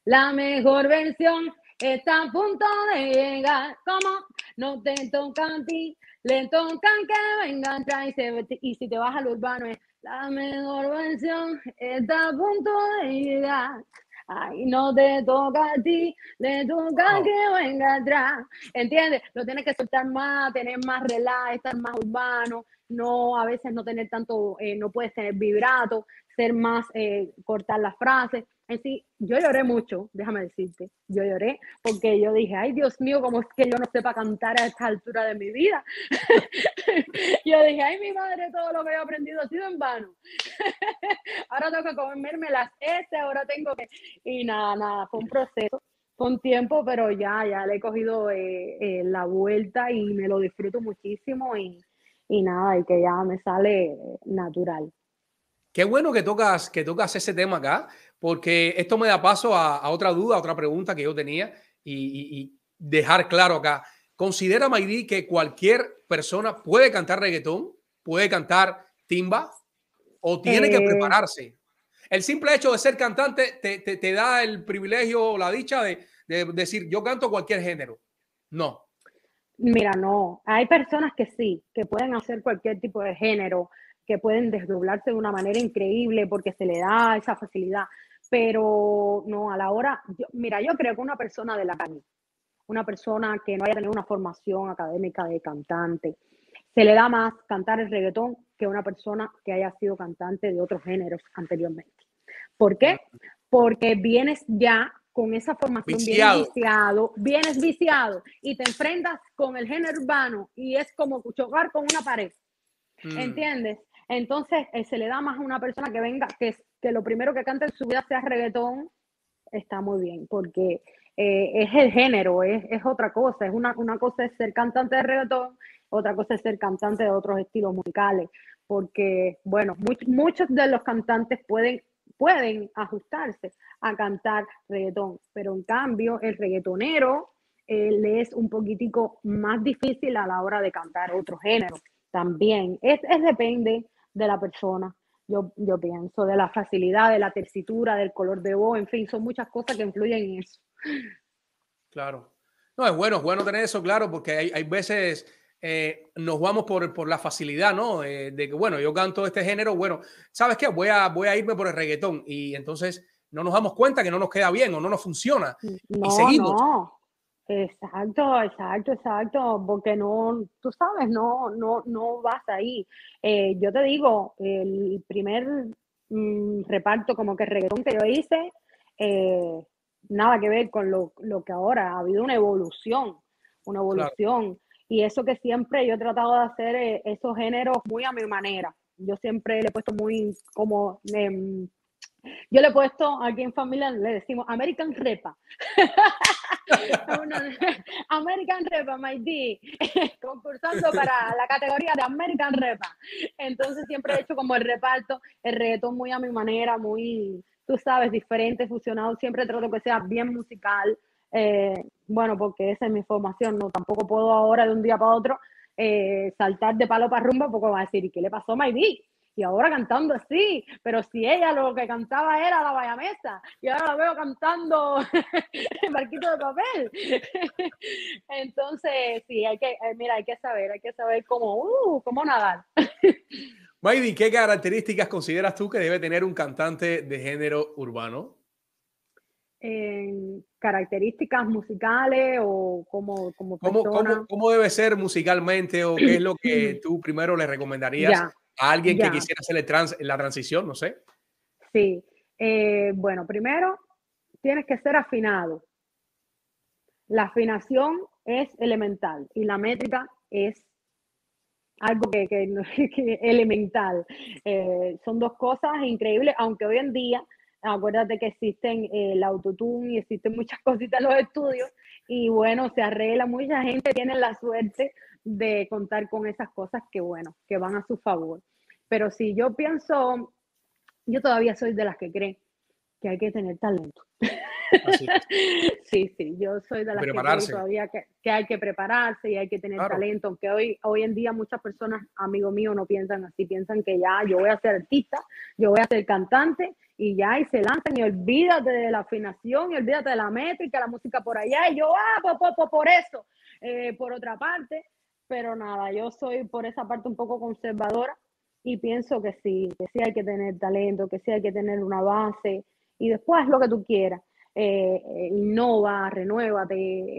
[SPEAKER 6] la mejor versión está a punto de llegar, como no te toca a ti, le tocan que vengan y, se- y si te vas al urbano es la mejor versión está a punto de llegar. Ay, no te toca a ti, le toca que venga atrás. ¿Entiendes? Lo tienes que soltar más, tener más relax, estar más urbano, no, a veces no tener tanto, eh, no puedes tener vibrato, ser más, eh, cortar las frases. En sí, yo lloré mucho, déjame decirte, yo lloré porque yo dije, ay Dios mío, ¿cómo es que yo no sepa cantar a esta altura de mi vida? yo dije, ay mi madre, todo lo que he aprendido ha sido en vano. ahora tengo que comerme las S, ahora tengo que... Y nada, nada, fue un proceso, un tiempo, pero ya, ya le he cogido eh, eh, la vuelta y me lo disfruto muchísimo y, y nada, y que ya me sale natural.
[SPEAKER 5] Qué bueno que tocas, que tocas ese tema acá, porque esto me da paso a, a otra duda, a otra pregunta que yo tenía y, y- y dejar claro acá. ¿Considera Maidí que cualquier persona puede cantar reggaetón, puede cantar timba o tiene que
[SPEAKER 6] Eh,
[SPEAKER 5] prepararse? El simple hecho de ser cantante te, te- te da el privilegio o la dicha de, de decir yo canto cualquier género. No.
[SPEAKER 6] Mira, no, hay personas que sí, que pueden hacer cualquier tipo de género, que pueden desdoblarse de una manera increíble porque se le da esa facilidad, pero no, a la hora, yo- mira, yo creo que una persona de la calle, una persona que no haya tenido una formación académica de cantante, se le da más cantar el reggaetón que una persona que haya sido cantante de otros géneros anteriormente. ¿Por qué? Porque vienes ya con esa formación
[SPEAKER 5] Viciado.
[SPEAKER 6] bien viciado, vienes viciado y te enfrentas con el género urbano y es como chocar con una pared.
[SPEAKER 5] Mm.
[SPEAKER 6] ¿Entiendes? Entonces eh, se le da más a una persona que venga, que, que lo primero que cante en su vida sea reggaetón, está muy bien, porque eh, es el género, es, es otra cosa. Es una, una cosa es ser cantante de reggaetón, otra cosa es ser cantante de otros estilos musicales, porque, bueno, much- muchos de los cantantes pueden pueden ajustarse a cantar reggaetón, pero en cambio el reggaetonero eh, le es un poquitico más difícil a la hora de cantar otro género también. Es, es depende de la persona, yo, yo pienso, de la facilidad, de la tesitura, del color de voz, en fin, son muchas cosas que influyen en eso.
[SPEAKER 5] Claro. No, es bueno, es bueno tener eso claro, porque hay, hay veces eh, nos vamos por, por la facilidad, ¿no? Eh, de que, bueno, yo canto este género, bueno, ¿sabes qué? Voy a, voy a irme por el reggaetón y entonces no nos damos cuenta que no nos queda bien o no nos funciona
[SPEAKER 6] No,
[SPEAKER 5] y seguimos.
[SPEAKER 6] no. Exacto, exacto, exacto, porque no, tú sabes, no, no, no vas ahí. Eh, yo te digo, el primer mm, reparto como que reggaetón que yo hice, eh, nada que ver con lo, lo que ahora, ha habido una evolución, una evolución. Y eso que siempre yo he tratado de hacer eh, esos géneros muy a mi manera. Yo siempre le he puesto muy como, em, yo le he puesto aquí en familia, le decimos American Repa. American Repa, my D, concursando para la categoría de American Repa. Entonces siempre he hecho como el reparto, el reggaetón muy a mi manera, muy, tú sabes, diferente, fusionado. Siempre trato que sea bien musical. eh, bueno, porque esa es mi formación, no tampoco puedo ahora de un día para otro eh, saltar de palo para rumba porque va a decir, ¿y qué le pasó a Maydi? Y ahora cantando así, pero si ella lo que cantaba era la bayamesa y ahora la veo cantando el barquito de papel. Entonces, sí, hay que, eh, mira, hay que saber, hay que saber cómo, uh, cómo nadar.
[SPEAKER 5] Maydi, ¿qué características consideras tú que debe tener un cantante de género urbano?
[SPEAKER 6] En características musicales o como, como
[SPEAKER 5] ¿Cómo, cómo, cómo debe ser musicalmente o qué es lo que tú primero le recomendarías
[SPEAKER 6] Ya,
[SPEAKER 5] a alguien que quisiera hacer el trans- la transición? No sé.
[SPEAKER 6] Sí, eh, bueno, primero tienes que ser afinado. La afinación es elemental y la métrica es algo que, que elemental. Eh, son dos cosas increíbles, aunque hoy en día, acuérdate que existen eh, el autotune y existen muchas cositas en los estudios y bueno, se arregla, mucha gente tiene la suerte de contar con esas cosas que bueno, que van a su favor. Pero si yo pienso, yo todavía soy de las que creen que hay que tener talento.
[SPEAKER 5] Así.
[SPEAKER 6] Sí, sí, yo soy de las que
[SPEAKER 5] prepararse.
[SPEAKER 6] todavía que, que hay que prepararse y hay que tener
[SPEAKER 5] Claro.
[SPEAKER 6] talento, aunque hoy, hoy en día muchas personas, amigos míos, no piensan así, piensan que ya yo voy a ser artista, yo voy a ser cantante y ya y se lanzan y olvídate de la afinación y olvídate de la métrica, la música por allá y yo, ah, po, po, po, por eso, Eh, por otra parte, pero nada, yo soy por esa parte un poco conservadora y pienso que sí, que sí hay que tener talento, que sí hay que tener una base y después lo que tú quieras. Eh, eh, innova, renuévate,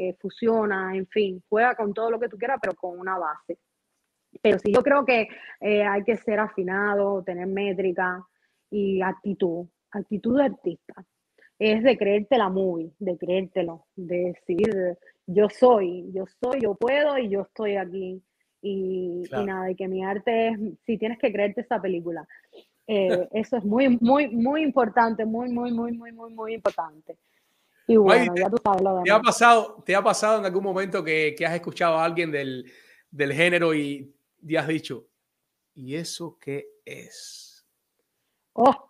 [SPEAKER 6] eh, fusiona, en fin, juega con todo lo que tú quieras, pero con una base. Pero sí, yo creo que eh, hay que ser afinado, tener métrica y actitud, actitud de artista. Es de creértela muy, de creértelo, de decir, yo soy, yo soy, yo puedo y yo estoy aquí. Y, y
[SPEAKER 5] Claro.
[SPEAKER 6] nada, y que mi arte es, si tienes que creerte esa película. Eh, eso es muy, muy, muy importante, muy, muy, muy, muy, muy, muy importante. Y bueno, ya tú sabes lo
[SPEAKER 5] ¿Te ha pasado, te ha pasado en algún momento que, que has escuchado a alguien del, del género y, y has dicho, ¿y eso qué es?
[SPEAKER 6] Oh,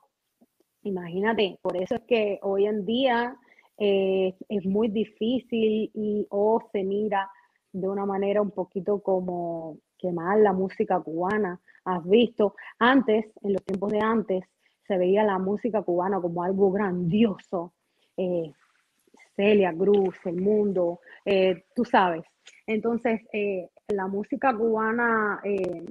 [SPEAKER 6] imagínate, por eso es que hoy en día es muy difícil y o se mira de una manera un poquito como que mal la música cubana. Has visto, antes, en los tiempos de antes, se veía la música cubana como algo grandioso. eh, Celia Cruz, El Mundo, eh, tú sabes. Entonces, eh, la música cubana eh,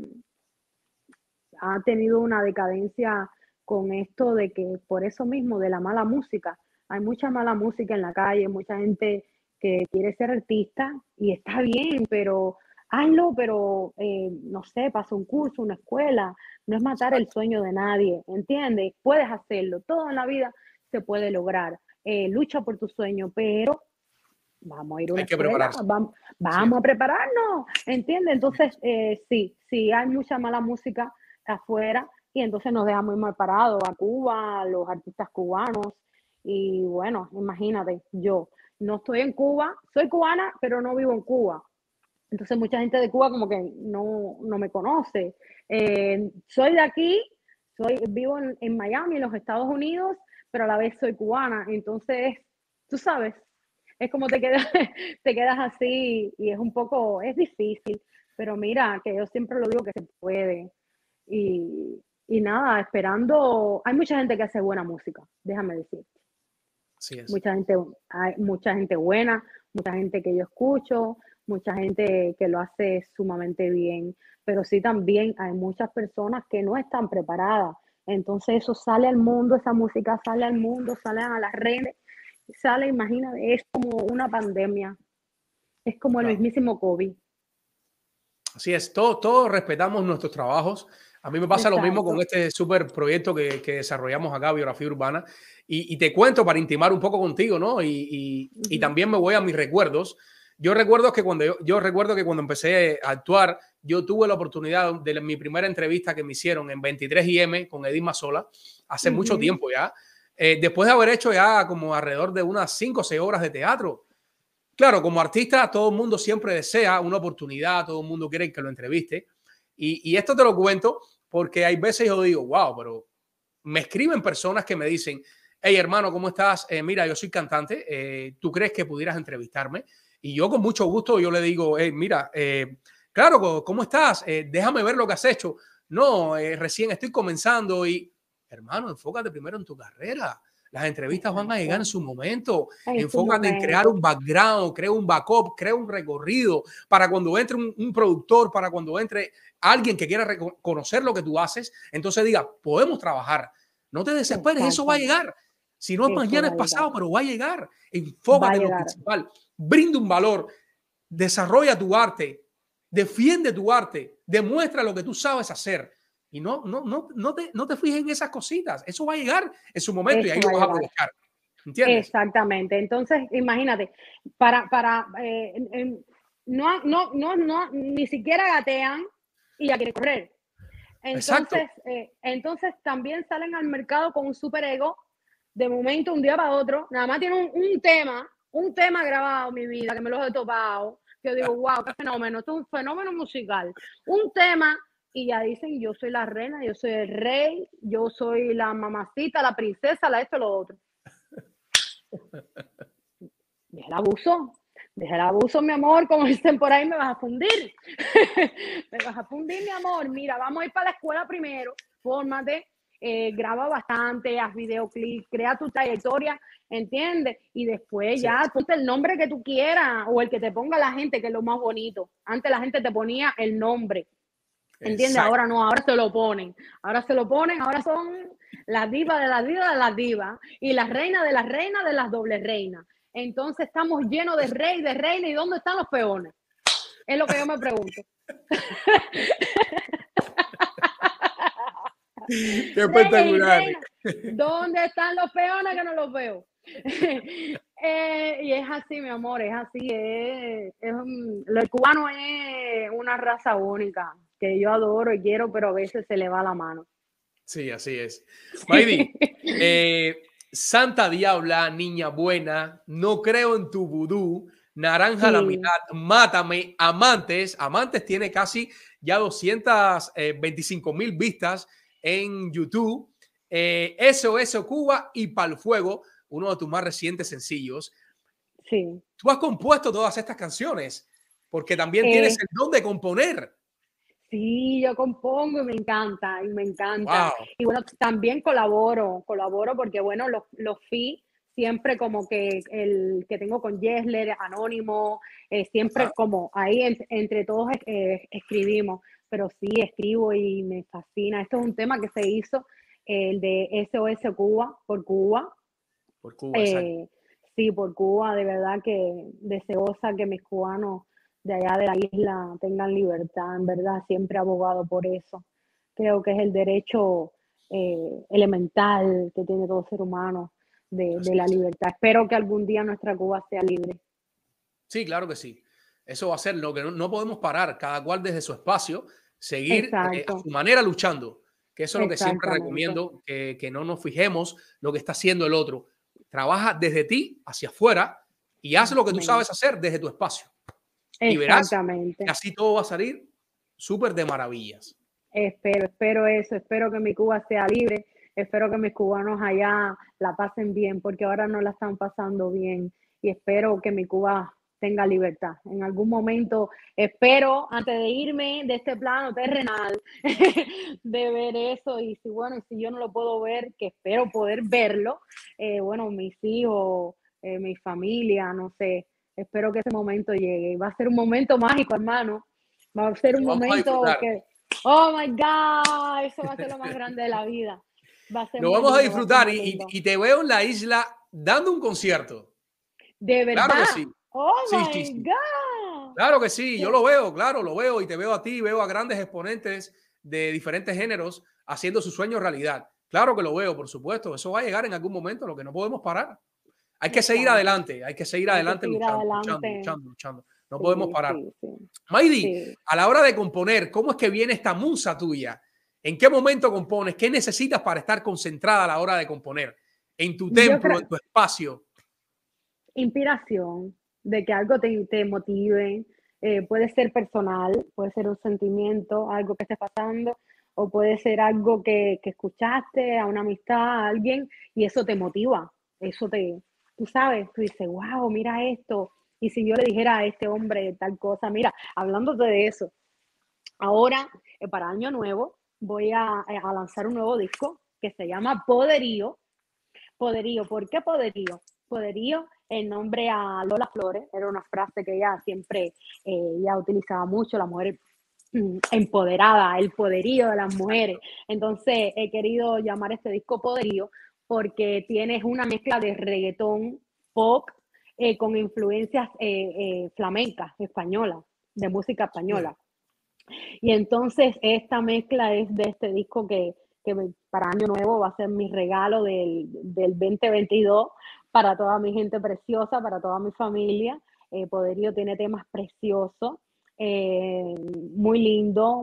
[SPEAKER 6] ha tenido una decadencia con esto de que por eso mismo, de la mala música, hay mucha mala música en la calle, mucha gente que quiere ser artista y está bien, pero hazlo, pero eh, no sé, pasa un curso, una escuela, no es matar el sueño de nadie, ¿entiendes? Puedes hacerlo, todo en la vida se puede lograr. Eh, lucha por tu sueño, pero vamos a ir a una
[SPEAKER 5] Hay que
[SPEAKER 6] escuela,
[SPEAKER 5] prepararse.
[SPEAKER 6] vam- vamos, a prepararnos, ¿entiendes? Entonces, eh, sí, sí, hay mucha mala música afuera y entonces nos deja muy mal parados a Cuba, a los artistas cubanos. Y bueno, imagínate, yo no estoy en Cuba, soy cubana, pero no vivo en Cuba. Entonces mucha gente de Cuba como que no, no me conoce. Eh, soy de aquí, soy, vivo en, Miami, en los Estados Unidos, pero a la vez soy cubana. Entonces, tú sabes, es como te quedas, te quedas así y es un poco, es difícil, pero mira, que yo siempre lo digo que se puede. Y, y nada, esperando, hay mucha gente que hace buena música, déjame decir.
[SPEAKER 5] Así es.
[SPEAKER 6] Mucha gente, hay mucha gente buena, mucha gente que yo escucho, mucha gente que lo hace sumamente bien, pero sí también hay muchas personas que no están preparadas. Entonces eso sale al mundo, esa música sale al mundo, sale a las redes, sale, imagínate, es como una pandemia, es como el mismísimo COVID.
[SPEAKER 5] Así es, todos, todos respetamos nuestros trabajos. A mí me pasa lo mismo con
[SPEAKER 6] Exacto.
[SPEAKER 5] este súper proyecto que, que desarrollamos acá, Biografía Urbana. Y, y te cuento para intimar un poco contigo, ¿no? Y, y- y
[SPEAKER 6] Ujú.
[SPEAKER 5] también me voy a mis recuerdos. Yo recuerdo que cuando yo, yo recuerdo que cuando empecé a actuar, yo tuve la oportunidad de la- mi primera entrevista que me hicieron en 23 IM con Edith Mazola hace mucho
[SPEAKER 6] Ujú.
[SPEAKER 5] tiempo ya. eh, después de haber hecho ya como alrededor de unas 5 o 6 horas de teatro. Claro, como artista, todo el mundo siempre desea una oportunidad, todo el mundo quiere que lo entreviste. Y, y esto te lo cuento porque hay veces yo digo, wow, pero me escriben personas que me dicen, hey hermano, ¿cómo estás? Eh, mira, yo soy cantante, eh, ¿tú crees que pudieras entrevistarme? Y yo con mucho gusto yo le digo, hey, mira, eh, claro, ¿cómo estás? Eh, déjame ver lo que has hecho. No, recién estoy comenzando y, hermano, enfócate primero en tu carrera. Las entrevistas van a llegar en su momento.
[SPEAKER 6] En su
[SPEAKER 5] Enfócate en crear un background, crea un backup, crea un recorrido para cuando entre un, un productor, para cuando entre alguien que quiera reco- conocer lo que tú haces, entonces diga, podemos trabajar. No te desesperes, eso va a llegar. Si no es mañana, es pasado, pero va a llegar. Enfócate
[SPEAKER 6] a
[SPEAKER 5] en lo principal. Brinda un valor. Desarrolla tu arte. Defiende tu arte. Demuestra lo que tú sabes hacer. Y no, no, no, no, te, no te fijes en esas cositas. Eso va a llegar en su momento y ahí
[SPEAKER 6] Eso
[SPEAKER 5] lo
[SPEAKER 6] va
[SPEAKER 5] vas
[SPEAKER 6] a
[SPEAKER 5] aprovechar. ¿Entiendes?
[SPEAKER 6] Exactamente. Entonces, imagínate, para, para, eh, en- en- no, no, no, no, ni siquiera gatean y ya quieren correr. Entonces, eh, entonces también salen al mercado con un superego de momento, un día para otro, nada más tienen un, un tema, un tema grabado, mi vida, que me los he topado, que yo digo, wow, qué fenómeno, esto es un fenómeno musical. Un tema y ya dicen, yo soy la reina, yo soy el rey, yo soy la mamacita, la princesa, la esto, lo otro. Deja el abuso, deja el abuso, mi amor, como dicen por ahí, me vas a fundir. me vas a fundir, mi amor. Mira, vamos a ir para la escuela primero, fórmate, eh, graba bastante, haz videoclip, crea tu trayectoria, ¿entiendes? Y después
[SPEAKER 5] Sí.
[SPEAKER 6] ya ponte el nombre que tú quieras o el que te ponga la gente, que es lo más bonito. Antes la gente te ponía el nombre. ¿Entiendes?
[SPEAKER 5] Exacto.
[SPEAKER 6] Ahora no, ahora se lo ponen. Ahora se lo ponen, ahora son las divas de las divas de las divas y las reinas de las reinas de las dobles reinas. Entonces estamos llenos de rey, de reina, ¿y dónde están los peones? Es lo que yo me pregunto.
[SPEAKER 5] Qué espectacular.
[SPEAKER 6] ¿Dónde están los peones que no los veo? Eh, y es así, mi amor, es así. Es, es el cubano es una raza única que yo adoro y quiero, pero a veces se le va la mano.
[SPEAKER 5] Sí, así es. Maidi, eh, Santa Diabla, niña buena, no creo en tu vudú, naranja la mitad, mátame, amantes, amantes tiene casi ya 225 mil vistas en YouTube, eh, SOS Cuba y Pal Fuego, uno de tus más recientes sencillos.
[SPEAKER 6] Sí.
[SPEAKER 5] Tú has compuesto todas estas canciones porque también
[SPEAKER 6] Eh.
[SPEAKER 5] tienes el don de componer.
[SPEAKER 6] Sí, yo compongo y me encanta, y me encanta.
[SPEAKER 5] Wow.
[SPEAKER 6] Y bueno, también colaboro, colaboro porque bueno, los, los siempre como que el que tengo con Yesler, Anónimo, eh, siempre
[SPEAKER 5] Ajá.
[SPEAKER 6] como ahí en- entre todos eh, escribimos, pero sí escribo y me fascina. Esto es un tema que se hizo, el de SOS Cuba, por Cuba.
[SPEAKER 5] Por Cuba.
[SPEAKER 6] Eh, sí, por Cuba, de verdad que deseosa que mis cubanos de allá de la isla tengan libertad, en verdad, siempre abogado por eso. Creo que es el derecho eh, elemental que tiene todo ser humano de, la libertad. Espero que algún día nuestra Cuba sea libre.
[SPEAKER 5] Sí, claro que sí. Eso va a ser lo que no, no podemos parar, cada cual desde su espacio, seguir eh, a su manera luchando. Que eso es lo que siempre recomiendo, que, que no nos fijemos lo que está haciendo el otro. Trabaja desde ti hacia afuera y haz lo que tú sabes hacer desde tu espacio. Y verás así todo va a salir súper de maravillas.
[SPEAKER 6] Espero, espero eso, espero que mi Cuba sea libre, espero que mis cubanos allá la pasen bien, porque ahora no la están pasando bien y espero que mi Cuba tenga libertad. En algún momento espero, antes de irme de este plano terrenal, de ver eso y si bueno, si yo no lo puedo ver, que espero poder verlo, eh, bueno, mis hijos, eh, mi familia, no sé, espero que ese momento llegue. Va a ser un momento mágico, hermano. Va a ser un
[SPEAKER 5] vamos
[SPEAKER 6] momento que, oh my God, eso va a ser lo más grande de la vida. Va a ser
[SPEAKER 5] Lo vamos a disfrutar y, y te veo en la isla dando un concierto.
[SPEAKER 6] De verdad.
[SPEAKER 5] Claro que sí.
[SPEAKER 6] Oh
[SPEAKER 5] Sí,
[SPEAKER 6] my
[SPEAKER 5] sí.
[SPEAKER 6] God.
[SPEAKER 5] Claro que sí, yo lo veo, claro, lo veo y te veo a ti, veo a grandes exponentes de diferentes géneros haciendo su sueño realidad. Claro que lo veo, por supuesto, eso va a llegar en algún momento, lo que no podemos parar. Hay que seguir adelante, hay que seguir
[SPEAKER 6] que
[SPEAKER 5] adelante
[SPEAKER 6] seguir
[SPEAKER 5] luchando, luchando,
[SPEAKER 6] adelante.
[SPEAKER 5] luchando, luchando. No
[SPEAKER 6] Sí,
[SPEAKER 5] podemos parar.
[SPEAKER 6] sí, sí.
[SPEAKER 5] Maidi, a la hora de componer, ¿cómo es que viene esta musa tuya? ¿En qué momento compones? ¿Qué necesitas para estar concentrada a la hora de componer? ¿En tu templo, en tu espacio?
[SPEAKER 6] inspiración, de que algo te, te motive, eh, puede ser personal, puede ser un sentimiento, algo que esté pasando, o puede ser algo que, que escuchaste, a una amistad, a alguien, y eso te motiva, eso te, tú sabes, tú dices, wow, mira esto, y si yo le dijera a este hombre tal cosa, mira, hablándote de eso, ahora, eh, para Año Nuevo, voy a, a lanzar un nuevo disco que se llama Poderío, Poderío, ¿por qué poderío? Poderío en nombre a Lola Flores, era una frase que ella siempre eh, utilizaba mucho, la mujer mm, empoderada, el poderío de las mujeres. Entonces he querido llamar este disco Poderío porque tienes una mezcla de reggaetón, pop, eh, con influencias eh, eh, flamencas, españolas, de música española. Y entonces esta mezcla es de este disco que, que para Año Nuevo va a ser mi regalo del, del 2022 para toda mi gente preciosa, para toda mi familia. Poderío tiene temas preciosos, muy lindo,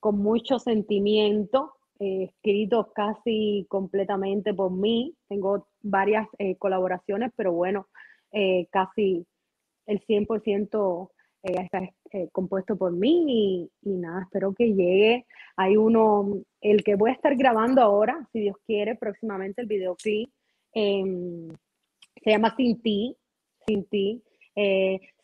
[SPEAKER 6] con mucho sentimiento, eh, escritos casi completamente por mí. Tengo varias eh, colaboraciones, pero bueno, eh, casi el 100% eh, está compuesto por mí y, nada, espero que llegue. Hay uno, el que voy a estar grabando ahora, si Dios quiere, próximamente el videoclip, em, se llama Sin Ti, Sin Ti.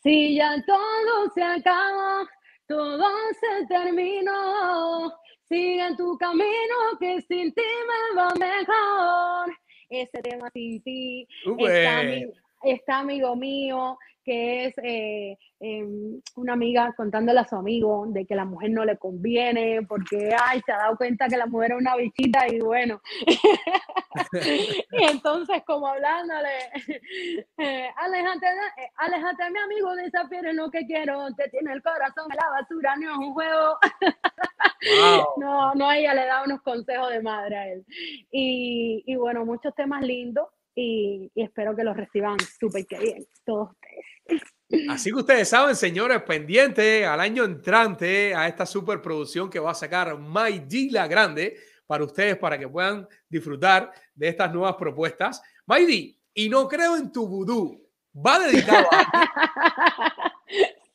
[SPEAKER 6] Si ya todo se acaba, todo se terminó, sigue tu camino que sin ti me va mejor. Ese tema Sin Ti está, mi-
[SPEAKER 5] Sube.
[SPEAKER 6] está amigo mío que es eh, em, una amiga contándole a su amigo de que la mujer no le conviene porque ay, se ha dado cuenta que la mujer es una bichita y bueno. y entonces como hablándole, eh, aléjate, eh, aléjate de mi amigo, desafío lo que quiero, te tiene el corazón en la basura, no es un juego.
[SPEAKER 5] Wow.
[SPEAKER 6] No, no, ella le da unos consejos de madre a él. Y, y bueno, muchos temas lindos y, y espero que los reciban súper que bien, todos ustedes.
[SPEAKER 5] Así que ustedes saben, señores, pendiente al año entrante a esta superproducción que va a sacar My D La Grande para ustedes, para que puedan disfrutar de estas nuevas propuestas. D, y no creo en tu vudú. Va dedicado a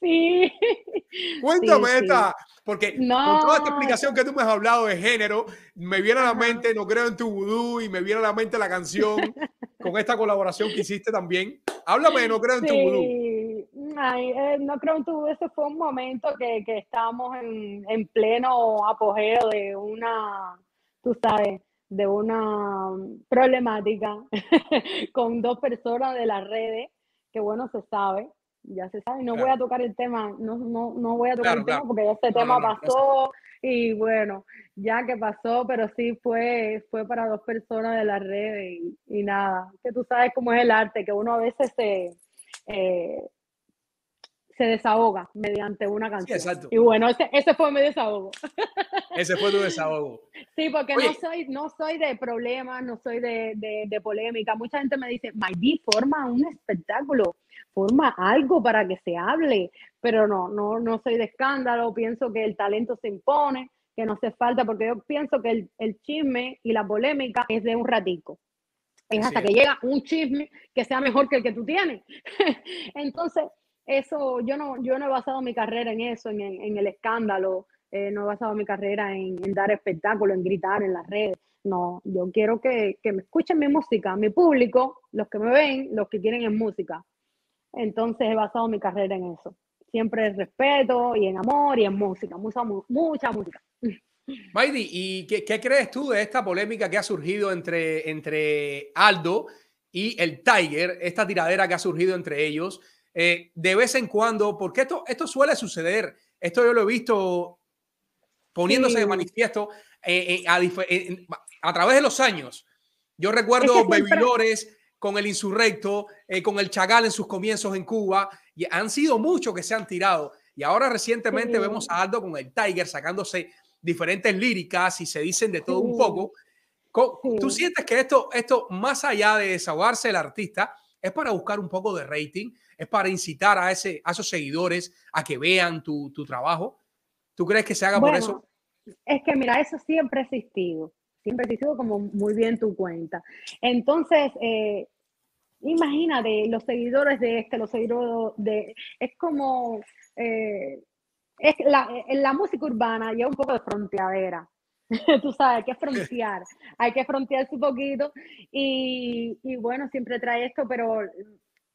[SPEAKER 6] Sí.
[SPEAKER 5] Cuéntame
[SPEAKER 6] Sí, sí.
[SPEAKER 5] esta, porque con toda esta
[SPEAKER 6] No.
[SPEAKER 5] explicación que tú me has hablado de género, me viene a la mente No creo en tu vudú y me viene a la mente la canción con esta colaboración que hiciste también. Háblame de No creo en tu vudú.
[SPEAKER 6] Sí, ay, eh, no creo en tu ese fue un momento que, que estábamos en, en pleno apogeo de una, tú sabes, de una problemática con dos personas de las redes, que bueno, se sabe, ya se sabe, no voy a tocar el tema, no, no, no voy a tocar
[SPEAKER 5] Claro,
[SPEAKER 6] el tema porque ese
[SPEAKER 5] No,
[SPEAKER 6] tema
[SPEAKER 5] no, ya
[SPEAKER 6] pasó y bueno, ya que pasó, pero sí fue, fue para dos personas de las redes y, y nada, que tú sabes cómo es el arte, que uno a veces se, eh, se desahoga mediante una canción.
[SPEAKER 5] exacto.
[SPEAKER 6] Y bueno, ese, ese fue mi desahogo.
[SPEAKER 5] Ese fue tu desahogo.
[SPEAKER 6] Sí, porque
[SPEAKER 5] Oye.
[SPEAKER 6] no soy, no soy de problemas, no soy de, de, de polémica. Mucha gente me dice, Maydi, forma un espectáculo, forma algo para que se hable, pero no, no, no soy de escándalo, pienso que el talento se impone, que no hace falta, porque yo pienso que el, el chisme y la polémica es de un ratico. Es
[SPEAKER 5] Así
[SPEAKER 6] hasta
[SPEAKER 5] es.
[SPEAKER 6] que llega un chisme que sea mejor que el que tú tienes. Entonces, eso, yo no, yo no he basado mi carrera en eso, en, en- en el escándalo. eh, no he basado mi carrera en, en dar espectáculo, en gritar en las redes. No, yo quiero que, que me escuchen mi música, mi público, los que me ven, los que quieren es música. Entonces he basado mi carrera en eso. Siempre en respeto y en amor y en música, mucha, mu- mucha música.
[SPEAKER 5] Maidi, ¿y qué, qué crees tú de esta polémica que ha surgido entre, entre Aldo y el Tiger, esta tiradera que ha surgido entre ellos? Eh, de vez en cuando, porque esto, esto suele suceder, esto yo lo he visto poniéndose de
[SPEAKER 6] Sí.
[SPEAKER 5] manifiesto eh, eh, a, a través de los años. Yo recuerdo
[SPEAKER 6] Es que siempre-
[SPEAKER 5] con el Insurrecto, eh, con el Chagal en sus comienzos en Cuba, y han sido muchos que se han tirado. Y ahora recientemente
[SPEAKER 6] Sí.
[SPEAKER 5] vemos a Aldo con el Tiger sacándose diferentes líricas y se dicen de todo un
[SPEAKER 6] Sí.
[SPEAKER 5] poco. Co- ¿Tú
[SPEAKER 6] Sí.
[SPEAKER 5] sientes que esto, esto, más allá de desahogarse el artista, es para buscar un poco de rating? ¿Es para incitar a, ese, a esos seguidores a que vean tu, tu trabajo? ¿Tú crees que se haga por eso?
[SPEAKER 6] Bueno, es que mira, eso siempre ha existido, siempre ha existido como muy bien tu cuenta. Entonces, eh, imagínate los seguidores de este, los seguidores de, es como, eh, es la, en la música urbana lleva un poco de fronteadera. Tú sabes, hay que frontear, hay que frontearse un poquito y, y bueno, siempre trae esto, pero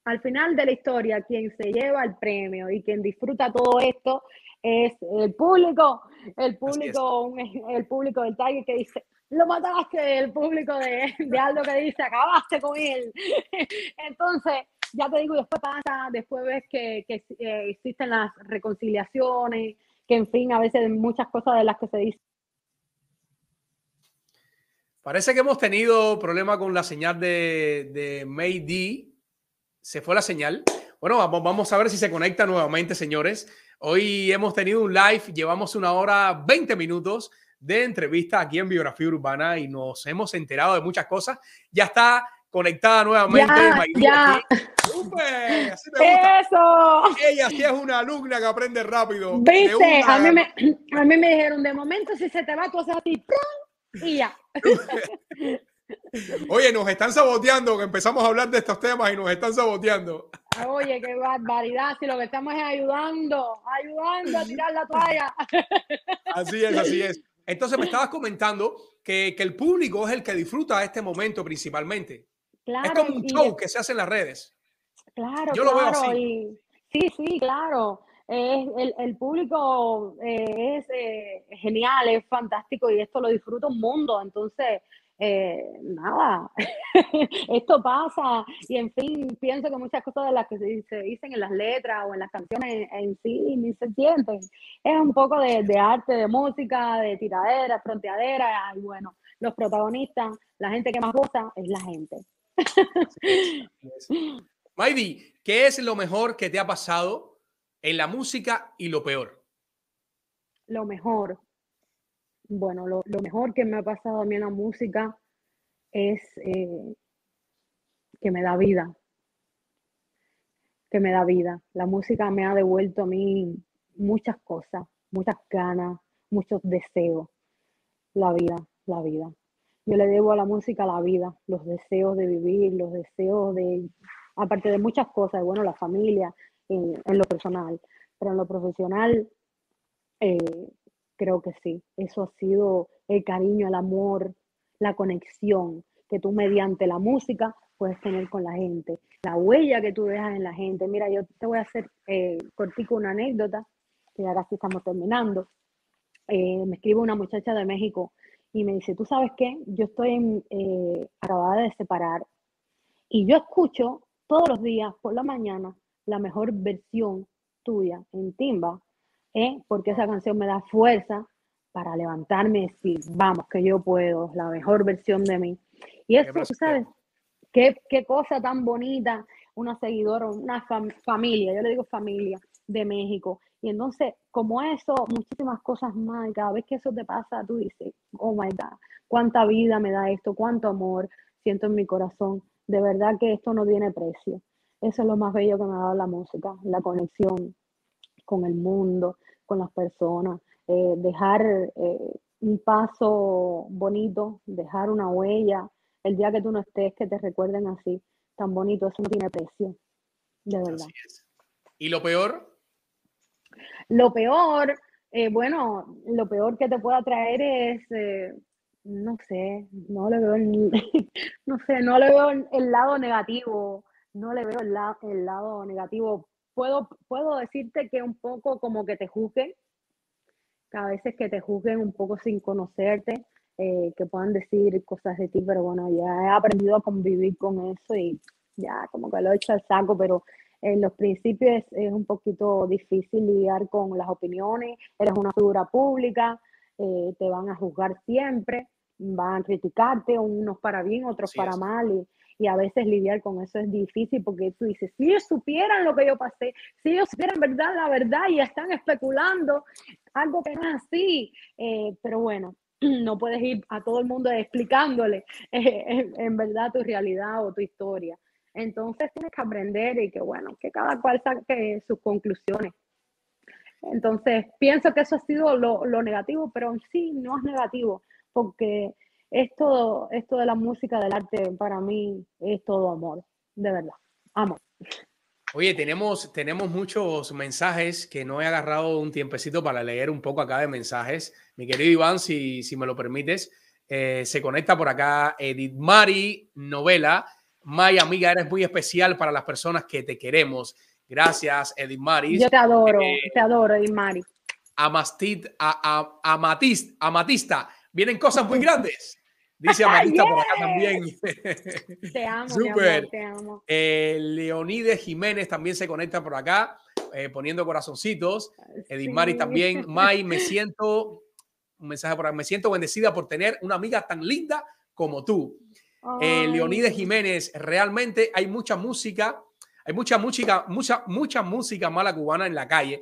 [SPEAKER 6] al final de la historia, quien se lleva el premio y quien disfruta todo esto es el público, el público, un- el público del Tiger que dice, lo mataste, el público de, de Aldo que dice, acabaste con él. Entonces, ya te digo, después pasa, después ves que, que eh, existen las reconciliaciones, que en fin, a veces muchas cosas de las que se dice
[SPEAKER 5] Parece que hemos tenido problema con la señal de, de Mayday. Se fue la señal. Bueno, vamos, vamos a ver si se conecta nuevamente, señores. Hoy hemos tenido un live, llevamos una hora 20 minutos de entrevista aquí en Biografía Urbana y nos hemos enterado de muchas cosas. Ya está conectada nuevamente.
[SPEAKER 6] Ya,
[SPEAKER 5] Mayday
[SPEAKER 6] ya.
[SPEAKER 5] aquí. ¡Súper! Así me gusta.
[SPEAKER 6] ¡Eso!
[SPEAKER 5] Ella sí es una alumna que aprende rápido.
[SPEAKER 6] Viste,
[SPEAKER 5] una.
[SPEAKER 6] a mí, me, a mí me dijeron, de momento si se te va, tú haces así, ¡prum! y ya.
[SPEAKER 5] Oye, nos están saboteando, que empezamos a hablar de estos temas y nos están saboteando.
[SPEAKER 6] Oye, qué barbaridad, si lo que estamos es ayudando, ayudando a tirar la toalla.
[SPEAKER 5] Así es, así es. Entonces me estabas comentando que, que el público es el que disfruta este momento principalmente.
[SPEAKER 6] Claro,
[SPEAKER 5] es como un show que se hace en las redes.
[SPEAKER 6] Claro,
[SPEAKER 5] Yo lo veo
[SPEAKER 6] claro.
[SPEAKER 5] así.
[SPEAKER 6] y- sí, sí, claro. El, el público eh, es eh, genial, es fantástico y esto lo disfruta un mundo. Entonces, eh, nada, esto pasa y en fin, pienso que muchas cosas de las que se, dicen en las letras o en las canciones en sí ni se sienten. Es un poco de, de arte, de música, de tiradera, fronteadera y bueno, los protagonistas, la gente que más goza es la gente.
[SPEAKER 5] Maydi, ¿qué es lo mejor que te ha pasado en la música y lo peor?
[SPEAKER 6] Lo mejor, bueno, lo, mejor que me ha pasado a mí en la música es eh, que me da vida, que me da vida. La música me ha devuelto a mí muchas cosas, muchas ganas, muchos deseos. La vida, la vida. Yo le debo a la música la vida, los deseos de vivir, los deseos de, aparte de muchas cosas, bueno, la familia, en, en lo personal, pero en lo profesional, eh, creo que sí. Eso ha sido el cariño, el amor, la conexión que tú mediante la música puedes tener con la gente, la huella que tú dejas en la gente. Mira, yo te voy a hacer eh, cortico una anécdota, que ya casi estamos terminando. Eh, me escribe una muchacha de México y me dice, ¿tú sabes qué? Yo estoy eh, acabada de separar y yo escucho todos los días por la mañana la mejor versión tuya en timba, ¿eh? porque esa canción me da fuerza para levantarme y decir, vamos, que yo puedo, la mejor versión de mí. Y eso, tú sabes, qué, qué cosa tan bonita, una seguidora, una fam- familia, yo le digo familia de México. Y entonces, como eso, muchísimas cosas más, y cada vez que eso te pasa, tú dices, oh my God, cuánta vida me da esto, cuánto amor siento en mi corazón. De verdad que esto no tiene precio. Eso es lo más bello que me ha dado la música, la conexión con el mundo, con las personas, eh, dejar eh, un paso bonito, dejar una huella. El día que tú no estés, que te recuerden así, tan bonito, eso no tiene precio, de verdad.
[SPEAKER 5] ¿Y lo peor?
[SPEAKER 6] Lo peor, Eh, bueno, lo peor que te pueda traer es, eh, no sé, no le veo el, no sé, no le veo el, el lado negativo, no le veo el, la- el lado negativo. Puedo, puedo decirte que un poco como que te juzguen, que a veces que te juzguen un poco sin conocerte, eh, que puedan decir cosas de ti, pero bueno, ya he aprendido a convivir con eso y ya como que lo he hecho al saco, pero en los principios es, es un poquito difícil lidiar con las opiniones, eres una figura pública, eh, te van a juzgar siempre, van a criticarte, unos para bien, otros para mal, y, y a veces lidiar con eso es difícil porque tú dices, si ellos supieran lo que yo pasé, si ellos supieran verdad, la verdad, y están especulando algo que no es así, eh, pero bueno, no puedes ir a todo el mundo explicándole eh, en, en verdad tu realidad o tu historia. Entonces tienes que aprender y que bueno, que cada cual saque sus conclusiones. Entonces pienso que eso ha sido lo, lo negativo, pero sí no es negativo, porque esto, esto de la música, del arte, para mí es todo amor, de verdad, amor.
[SPEAKER 5] Oye, tenemos, tenemos muchos mensajes que no he agarrado un tiempecito para leer un poco acá de mensajes. Mi querido Iván, si, si me lo permites, eh, se conecta por acá Edith Mari Novela. May, amiga, eres muy especial para las personas que te queremos. Gracias, Edith Maris.
[SPEAKER 6] Yo te adoro,
[SPEAKER 5] Eh,
[SPEAKER 6] te adoro, Mari.
[SPEAKER 5] Amastit, a, a- Amatist- Amatista, vienen cosas muy grandes. Dice Amatista por acá también.
[SPEAKER 6] Te amo, mi
[SPEAKER 5] Súper.
[SPEAKER 6] amor, te amo.
[SPEAKER 5] Eh, Leonides Jiménez también se conecta por acá, eh, poniendo corazoncitos. Edith Mari
[SPEAKER 6] Sí.
[SPEAKER 5] también. May, me siento, un mensaje por acá, me siento bendecida por tener una amiga tan linda como tú. Eh. Leonides Jiménez, realmente hay mucha música, hay mucha música, mucha, mucha música mala cubana en la calle.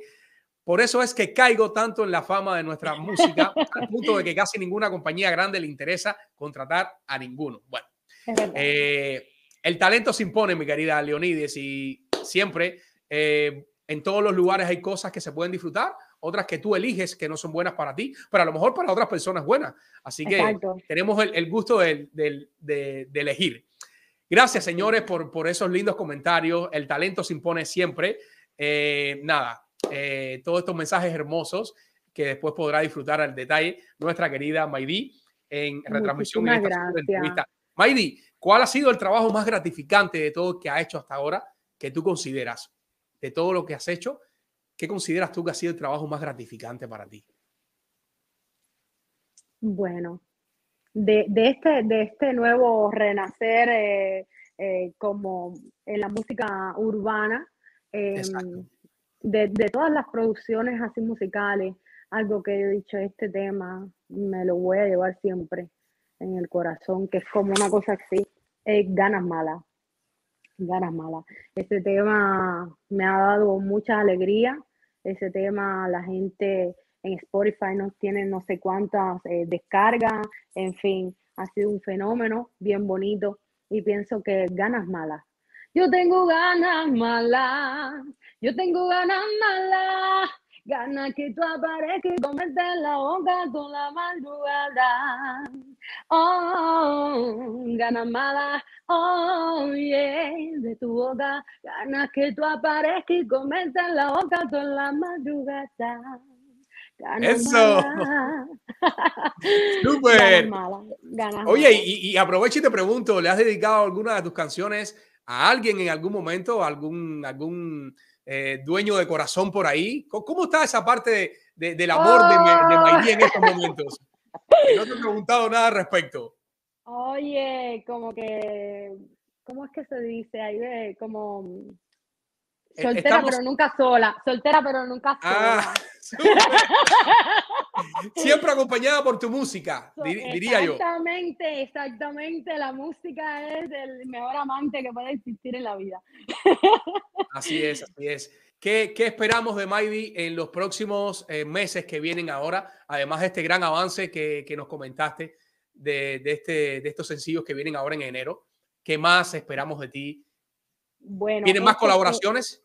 [SPEAKER 5] Por eso es que caigo tanto en la fama de nuestra música, al punto de que casi ninguna compañía grande le interesa contratar a ninguno. Bueno, eh, el talento se impone, mi querida Leonides, y siempre eh, en todos los lugares hay cosas que se pueden disfrutar, otras que tú eliges que no son buenas para ti, pero a lo mejor para otras personas buenas. Así que
[SPEAKER 6] Exacto.
[SPEAKER 5] tenemos el, el gusto de, de elegir. Gracias, señores, por, por esos lindos comentarios. El talento se impone siempre. Eh, nada, eh, todos estos mensajes hermosos que después podrá disfrutar al detalle nuestra querida Maidí en retransmisión en esta entrevista. Maidi, ¿cuál ha sido el trabajo más gratificante de todo que ha hecho hasta ahora que tú consideras? De todo lo que has hecho, ¿qué consideras tú que ha sido el trabajo más gratificante para ti?
[SPEAKER 6] Bueno, de, de este, de este nuevo renacer eh, eh, como en la música urbana, em,
[SPEAKER 5] Exacto.
[SPEAKER 6] De, de todas las producciones así musicales, algo que he dicho, este tema me lo voy a llevar siempre en el corazón, que es como una cosa así, es ganas malas, ganas malas. Este tema me ha dado mucha alegría, ese tema la gente en Spotify no tiene no sé cuántas eh, descargas, en fin, ha sido un fenómeno bien bonito y pienso que ganas malas. Yo tengo ganas malas, yo tengo ganas malas, ganas que tú aparezcas y comerte la boca toda la madrugada. Oh, ganas malas, oh yeah, de tu boca, ganas que tú aparezcas y comerte la boca toda la madrugada. Ganas
[SPEAKER 5] Eso. Súper.
[SPEAKER 6] Ganas malas, ganas
[SPEAKER 5] Oye, y, y aprovecho y te pregunto, ¿le has dedicado alguna de tus canciones a alguien en algún momento, algún, algún eh, dueño de corazón por ahí? ¿Cómo, está esa parte de- de- del amor de, Ma- de
[SPEAKER 6] Oh.
[SPEAKER 5] Maidí en estos momentos? No te he preguntado nada al respecto.
[SPEAKER 6] Oye, como que, ¿cómo es que se dice ahí? de como
[SPEAKER 5] Eh,
[SPEAKER 6] soltera
[SPEAKER 5] estamos-
[SPEAKER 6] pero nunca sola, soltera pero nunca
[SPEAKER 5] Ah,
[SPEAKER 6] sola.
[SPEAKER 5] Siempre acompañada por tu música, dir- diría yo.
[SPEAKER 6] Exactamente, exactamente. La música es el mejor amante que puede existir en la vida.
[SPEAKER 5] Así es, así es. ¿Qué, qué esperamos de Maidi en los próximos eh, meses que vienen ahora? Además de este gran avance que, que nos comentaste de, de este, de estos sencillos que vienen ahora en enero. ¿Qué más esperamos de ti?
[SPEAKER 6] Bueno,
[SPEAKER 5] ¿Vienen más
[SPEAKER 6] este-
[SPEAKER 5] colaboraciones?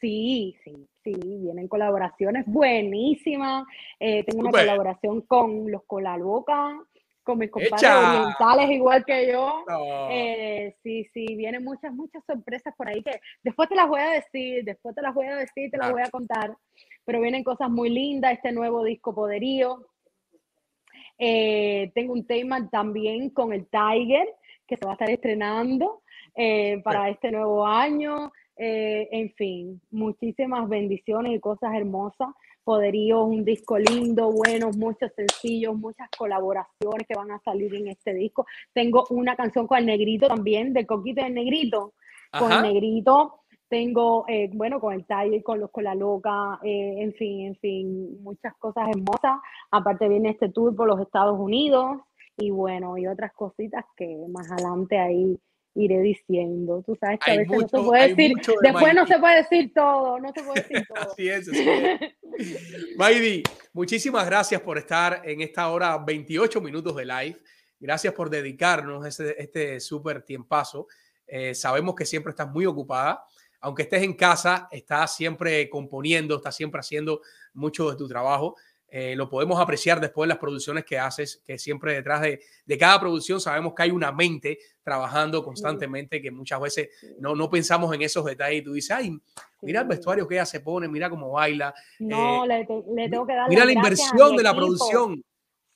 [SPEAKER 6] Sí, sí, sí, vienen colaboraciones buenísimas. Eh, tengo una colaboración con los Colaloca, con mis compadres
[SPEAKER 5] ¡Echa!
[SPEAKER 6] orientales igual que yo.
[SPEAKER 5] No.
[SPEAKER 6] Eh, sí, sí, vienen muchas, muchas sorpresas por ahí que después te las voy a decir, después te las voy a decir, te las voy a contar. pero vienen cosas muy lindas, este nuevo disco Poderío. Eh, tengo un tema también con el Tiger, que se va a estar estrenando eh, para este nuevo año. Eh, en fin, muchísimas bendiciones y cosas hermosas. Poderío, un disco lindo, bueno, muchos sencillos, muchas colaboraciones que van a salir en este disco. Tengo una canción con el negrito también, del coquito del negrito, con el negrito. Tengo, eh, bueno, con el Tiger, con los con la loca, eh, en fin, en fin, muchas cosas hermosas. Aparte viene este tour por los Estados Unidos y bueno, y otras cositas que más adelante ahí iré diciendo. Tú sabes que a
[SPEAKER 5] Hay
[SPEAKER 6] veces no
[SPEAKER 5] mucho-
[SPEAKER 6] se puede decir,
[SPEAKER 5] de
[SPEAKER 6] después no se puede decir todo, no se puede decir todo.
[SPEAKER 5] Así es, así es. Maidi, muchísimas gracias por estar en esta hora 28 minutos de live. Gracias por dedicarnos ese, este súper tiempazo. Eh, sabemos que siempre estás muy ocupada. Aunque estés en casa, estás siempre componiendo, estás siempre haciendo mucho de tu trabajo. Eh, lo podemos apreciar después de las producciones que haces, que siempre detrás de, de cada producción sabemos que hay una mente trabajando constantemente, que muchas veces no, no pensamos en esos detalles y tú dices, ay, mira el vestuario que ella se pone, mira cómo baila.
[SPEAKER 6] No,
[SPEAKER 5] eh,
[SPEAKER 6] le, te- le tengo que dar
[SPEAKER 5] mira la inversión de la producción.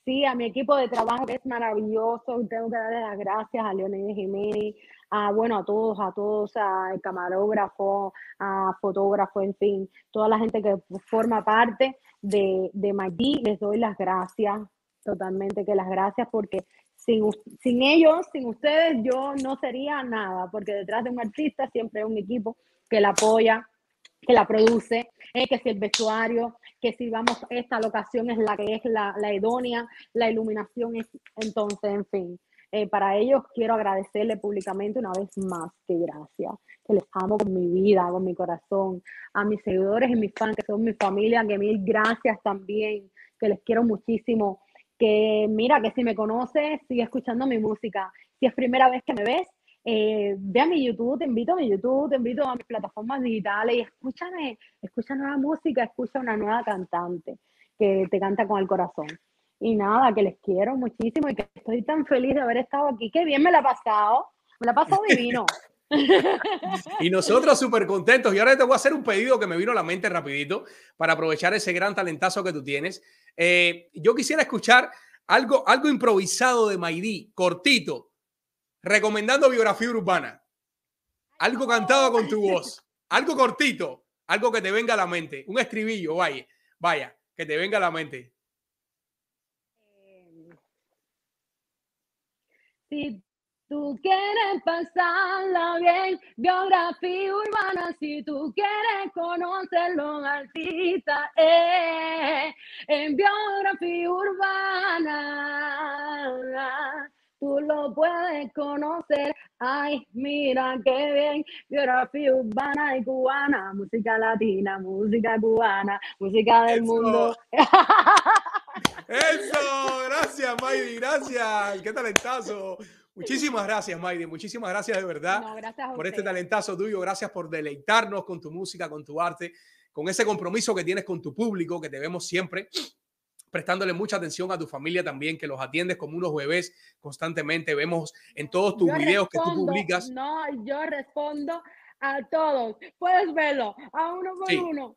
[SPEAKER 6] Sí, a mi equipo de trabajo que es maravilloso. Tengo que darle las gracias a Leonel Jiménez, a bueno, a todos, a todos, al camarógrafo, a fotógrafo, en fin, toda la gente que forma parte de, de Maggi, les doy las gracias, totalmente que las gracias, porque sin, sin ellos, sin ustedes, yo no sería nada, porque detrás de un artista siempre hay un equipo que la apoya, que la produce, eh, que si el vestuario, que si vamos, esta locación es la que es la, la idónea, la iluminación es, entonces, en fin, eh, para ellos quiero agradecerle públicamente una vez más que gracias, que les amo con mi vida, con mi corazón, a mis seguidores y mis fans, que son mi familia, que mil gracias también, que les quiero muchísimo, que mira, que si me conoces, sigue escuchando mi música, si es primera vez que me ves, eh, ve a mi YouTube, te invito a mi YouTube, te invito a mis plataformas digitales y escúchame, escucha nueva música, escucha una nueva cantante que te canta con el corazón. Y nada, que les quiero muchísimo y que estoy tan feliz de haber estado aquí. Qué bien me la he pasado, me la he pasado divino.
[SPEAKER 5] Y nosotros súper contentos. Y ahora te voy a hacer un pedido que me vino a la mente rapidito para aprovechar ese gran talentazo que tú tienes. Eh, yo quisiera escuchar algo, algo improvisado de Maidí, cortito, recomendando biografía urbana. Algo cantado con tu voz. Algo cortito. Algo que te venga a la mente. Un estribillo, vaya. Vaya, que te venga a la mente.
[SPEAKER 6] Si tú quieres pasarla bien, biografía urbana, si tú quieres conocer los artistas, eh, en biografía urbana, tú lo puedes conocer. Ay, mira qué bien, biografía urbana y cubana, música latina, música cubana, música del mundo.
[SPEAKER 5] Eso, gracias, Maidi, gracias. Qué talentazo. Muchísimas gracias, Maidi. Muchísimas gracias de verdad
[SPEAKER 6] No, gracias a
[SPEAKER 5] por este talentazo tuyo. Gracias por deleitarnos con tu música, con tu arte, con ese compromiso que tienes con tu público, que te vemos siempre prestándole mucha atención a tu familia también, que los atiendes como unos bebés constantemente. Vemos en todos tus
[SPEAKER 6] Yo
[SPEAKER 5] videos que tú
[SPEAKER 6] respondo,
[SPEAKER 5] publicas.
[SPEAKER 6] No, yo respondo a todos. Puedes verlo, a uno por
[SPEAKER 5] Sí.
[SPEAKER 6] uno.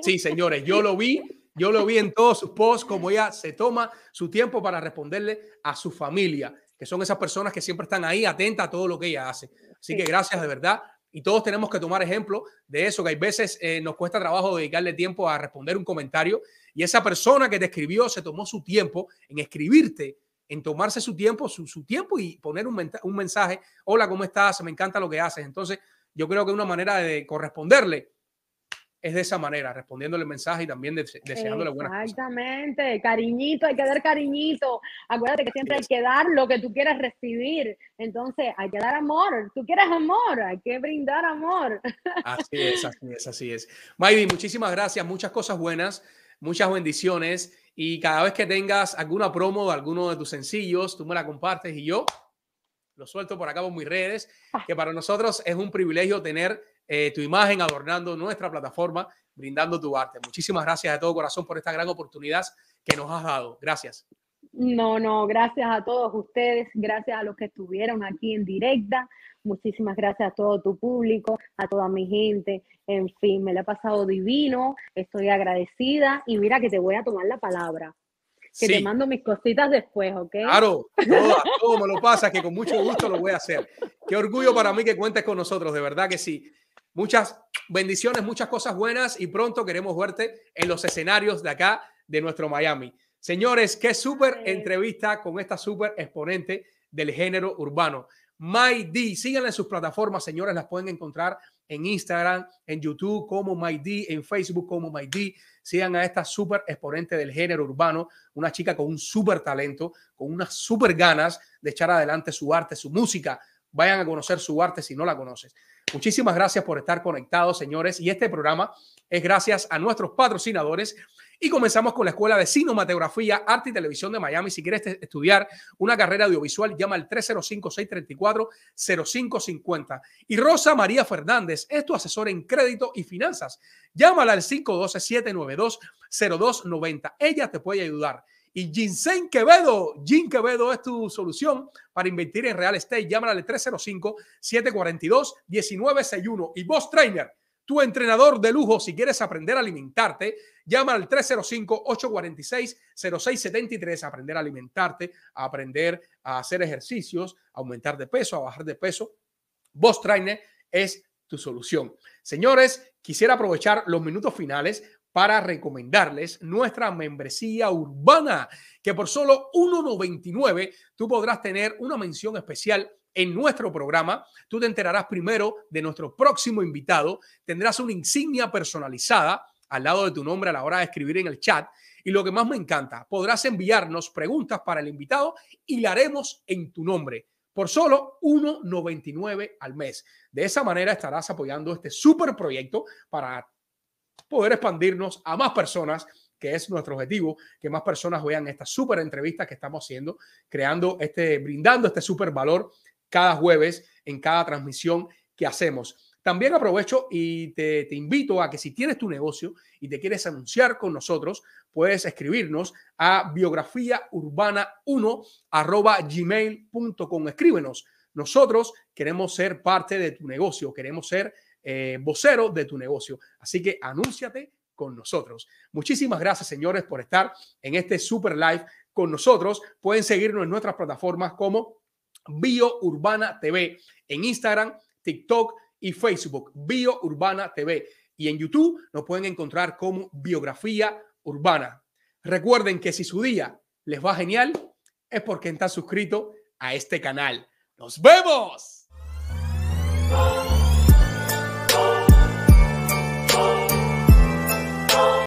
[SPEAKER 5] Sí, señores, yo lo vi, yo lo vi en todos sus posts, como ella se toma su tiempo para responderle a su familia, que son esas personas que siempre están ahí atentas a todo lo que ella hace. Así que gracias de verdad. Y todos tenemos que tomar ejemplo de eso, que hay veces eh, nos cuesta trabajo dedicarle tiempo a responder un comentario y esa persona que te escribió se tomó su tiempo en escribirte, en tomarse su tiempo, su, su tiempo y poner un, mensaje, hola, ¿cómo estás? Me encanta lo que haces. Entonces, yo creo que una manera de corresponderle es de esa manera, respondiéndole el mensaje y también dese- deseándole buenas cosas.
[SPEAKER 6] Exactamente, cariñito, hay que dar cariñito. Acuérdate que siempre hay que dar lo que tú quieres recibir. Entonces, hay que dar amor. Tú quieres amor, hay que brindar amor.
[SPEAKER 5] Así es, así es, así es. Maydi, muchísimas gracias, muchas cosas buenas, muchas bendiciones y cada vez que tengas alguna promo de alguno de tus sencillos, tú me la compartes y yo lo suelto por acá por mis redes, que para nosotros es un privilegio tener eh, tu imagen adornando nuestra plataforma, brindando tu arte. Muchísimas gracias de todo corazón por esta gran oportunidad que nos has dado. Gracias.
[SPEAKER 6] No, no, gracias a todos ustedes, gracias a los que estuvieron aquí en directa, muchísimas gracias a todo tu público, a toda mi gente, en fin, me la he pasado divino, estoy agradecida y mira que te voy a tomar la palabra, que te
[SPEAKER 5] Sí.
[SPEAKER 6] mando mis cositas después, ¿ok?
[SPEAKER 5] Claro, todo, todo me lo pasa, que con mucho gusto lo voy a hacer. Qué orgullo para mí que cuentes con nosotros, de verdad que sí. Muchas bendiciones, muchas cosas buenas y pronto queremos verte en los escenarios de acá, de nuestro Miami. Señores, qué súper entrevista con esta súper exponente del género urbano. My D, síganla en sus plataformas, señores, las pueden encontrar en Instagram, en YouTube como My D, en Facebook como My D. Sigan a esta súper exponente del género urbano, una chica con un súper talento, con unas súper ganas de echar adelante su arte, su música. Vayan a conocer su arte si no la conoces. Muchísimas gracias por estar conectados, señores. Y este programa es gracias a nuestros patrocinadores. Y comenzamos con la Escuela de Cinematografía, Arte y Televisión de Miami. Si quieres estudiar una carrera audiovisual, llama al 305-634-0550. Y Rosa María Fernández es tu asesora en crédito y finanzas. Llámala al 512-792-0290. Ella te puede ayudar. Y Ginseng Quevedo, Gin Quevedo es tu solución para invertir en real estate. Llámala al 305-742-1961. Y Boss Trainer, tu entrenador de lujo, si quieres aprender a alimentarte, llama al 305-846-0673. Aprender a alimentarte, a aprender a hacer ejercicios, a aumentar de peso, a bajar de peso. Boss Trainer es tu solución. Señores, quisiera aprovechar los minutos finales para recomendarles nuestra membresía urbana, que por solo 1.99 tú podrás tener una mención especial en nuestro programa. Tú te enterarás primero de nuestro próximo invitado, tendrás una insignia personalizada al lado de tu nombre a la hora de escribir en el chat. Y lo que más me encanta, podrás enviarnos preguntas para el invitado y la haremos en tu nombre por solo 1.99 al mes. De esa manera estarás apoyando este súper proyecto para poder expandirnos a más personas, que es nuestro objetivo, que más personas vean esta súper entrevista que estamos haciendo, creando este, brindando este súper valor cada jueves en cada transmisión que hacemos. También aprovecho y te, te invito a que si tienes tu negocio y te quieres anunciar con nosotros, puedes escribirnos a biografía urbana 1 arroba gmail.com. Escríbenos. Nosotros queremos ser parte de tu negocio, queremos ser eh, vocero de tu negocio. Así que anúnciate con nosotros. Muchísimas gracias, señores, por estar en este super live con nosotros. Pueden seguirnos en nuestras plataformas como Bio Urbana TV en Instagram, TikTok y Facebook. Bio Urbana TV. Y en YouTube nos pueden encontrar como Biografía Urbana. Recuerden que si su día les va genial, es porque están suscritos a este canal. ¡Nos vemos!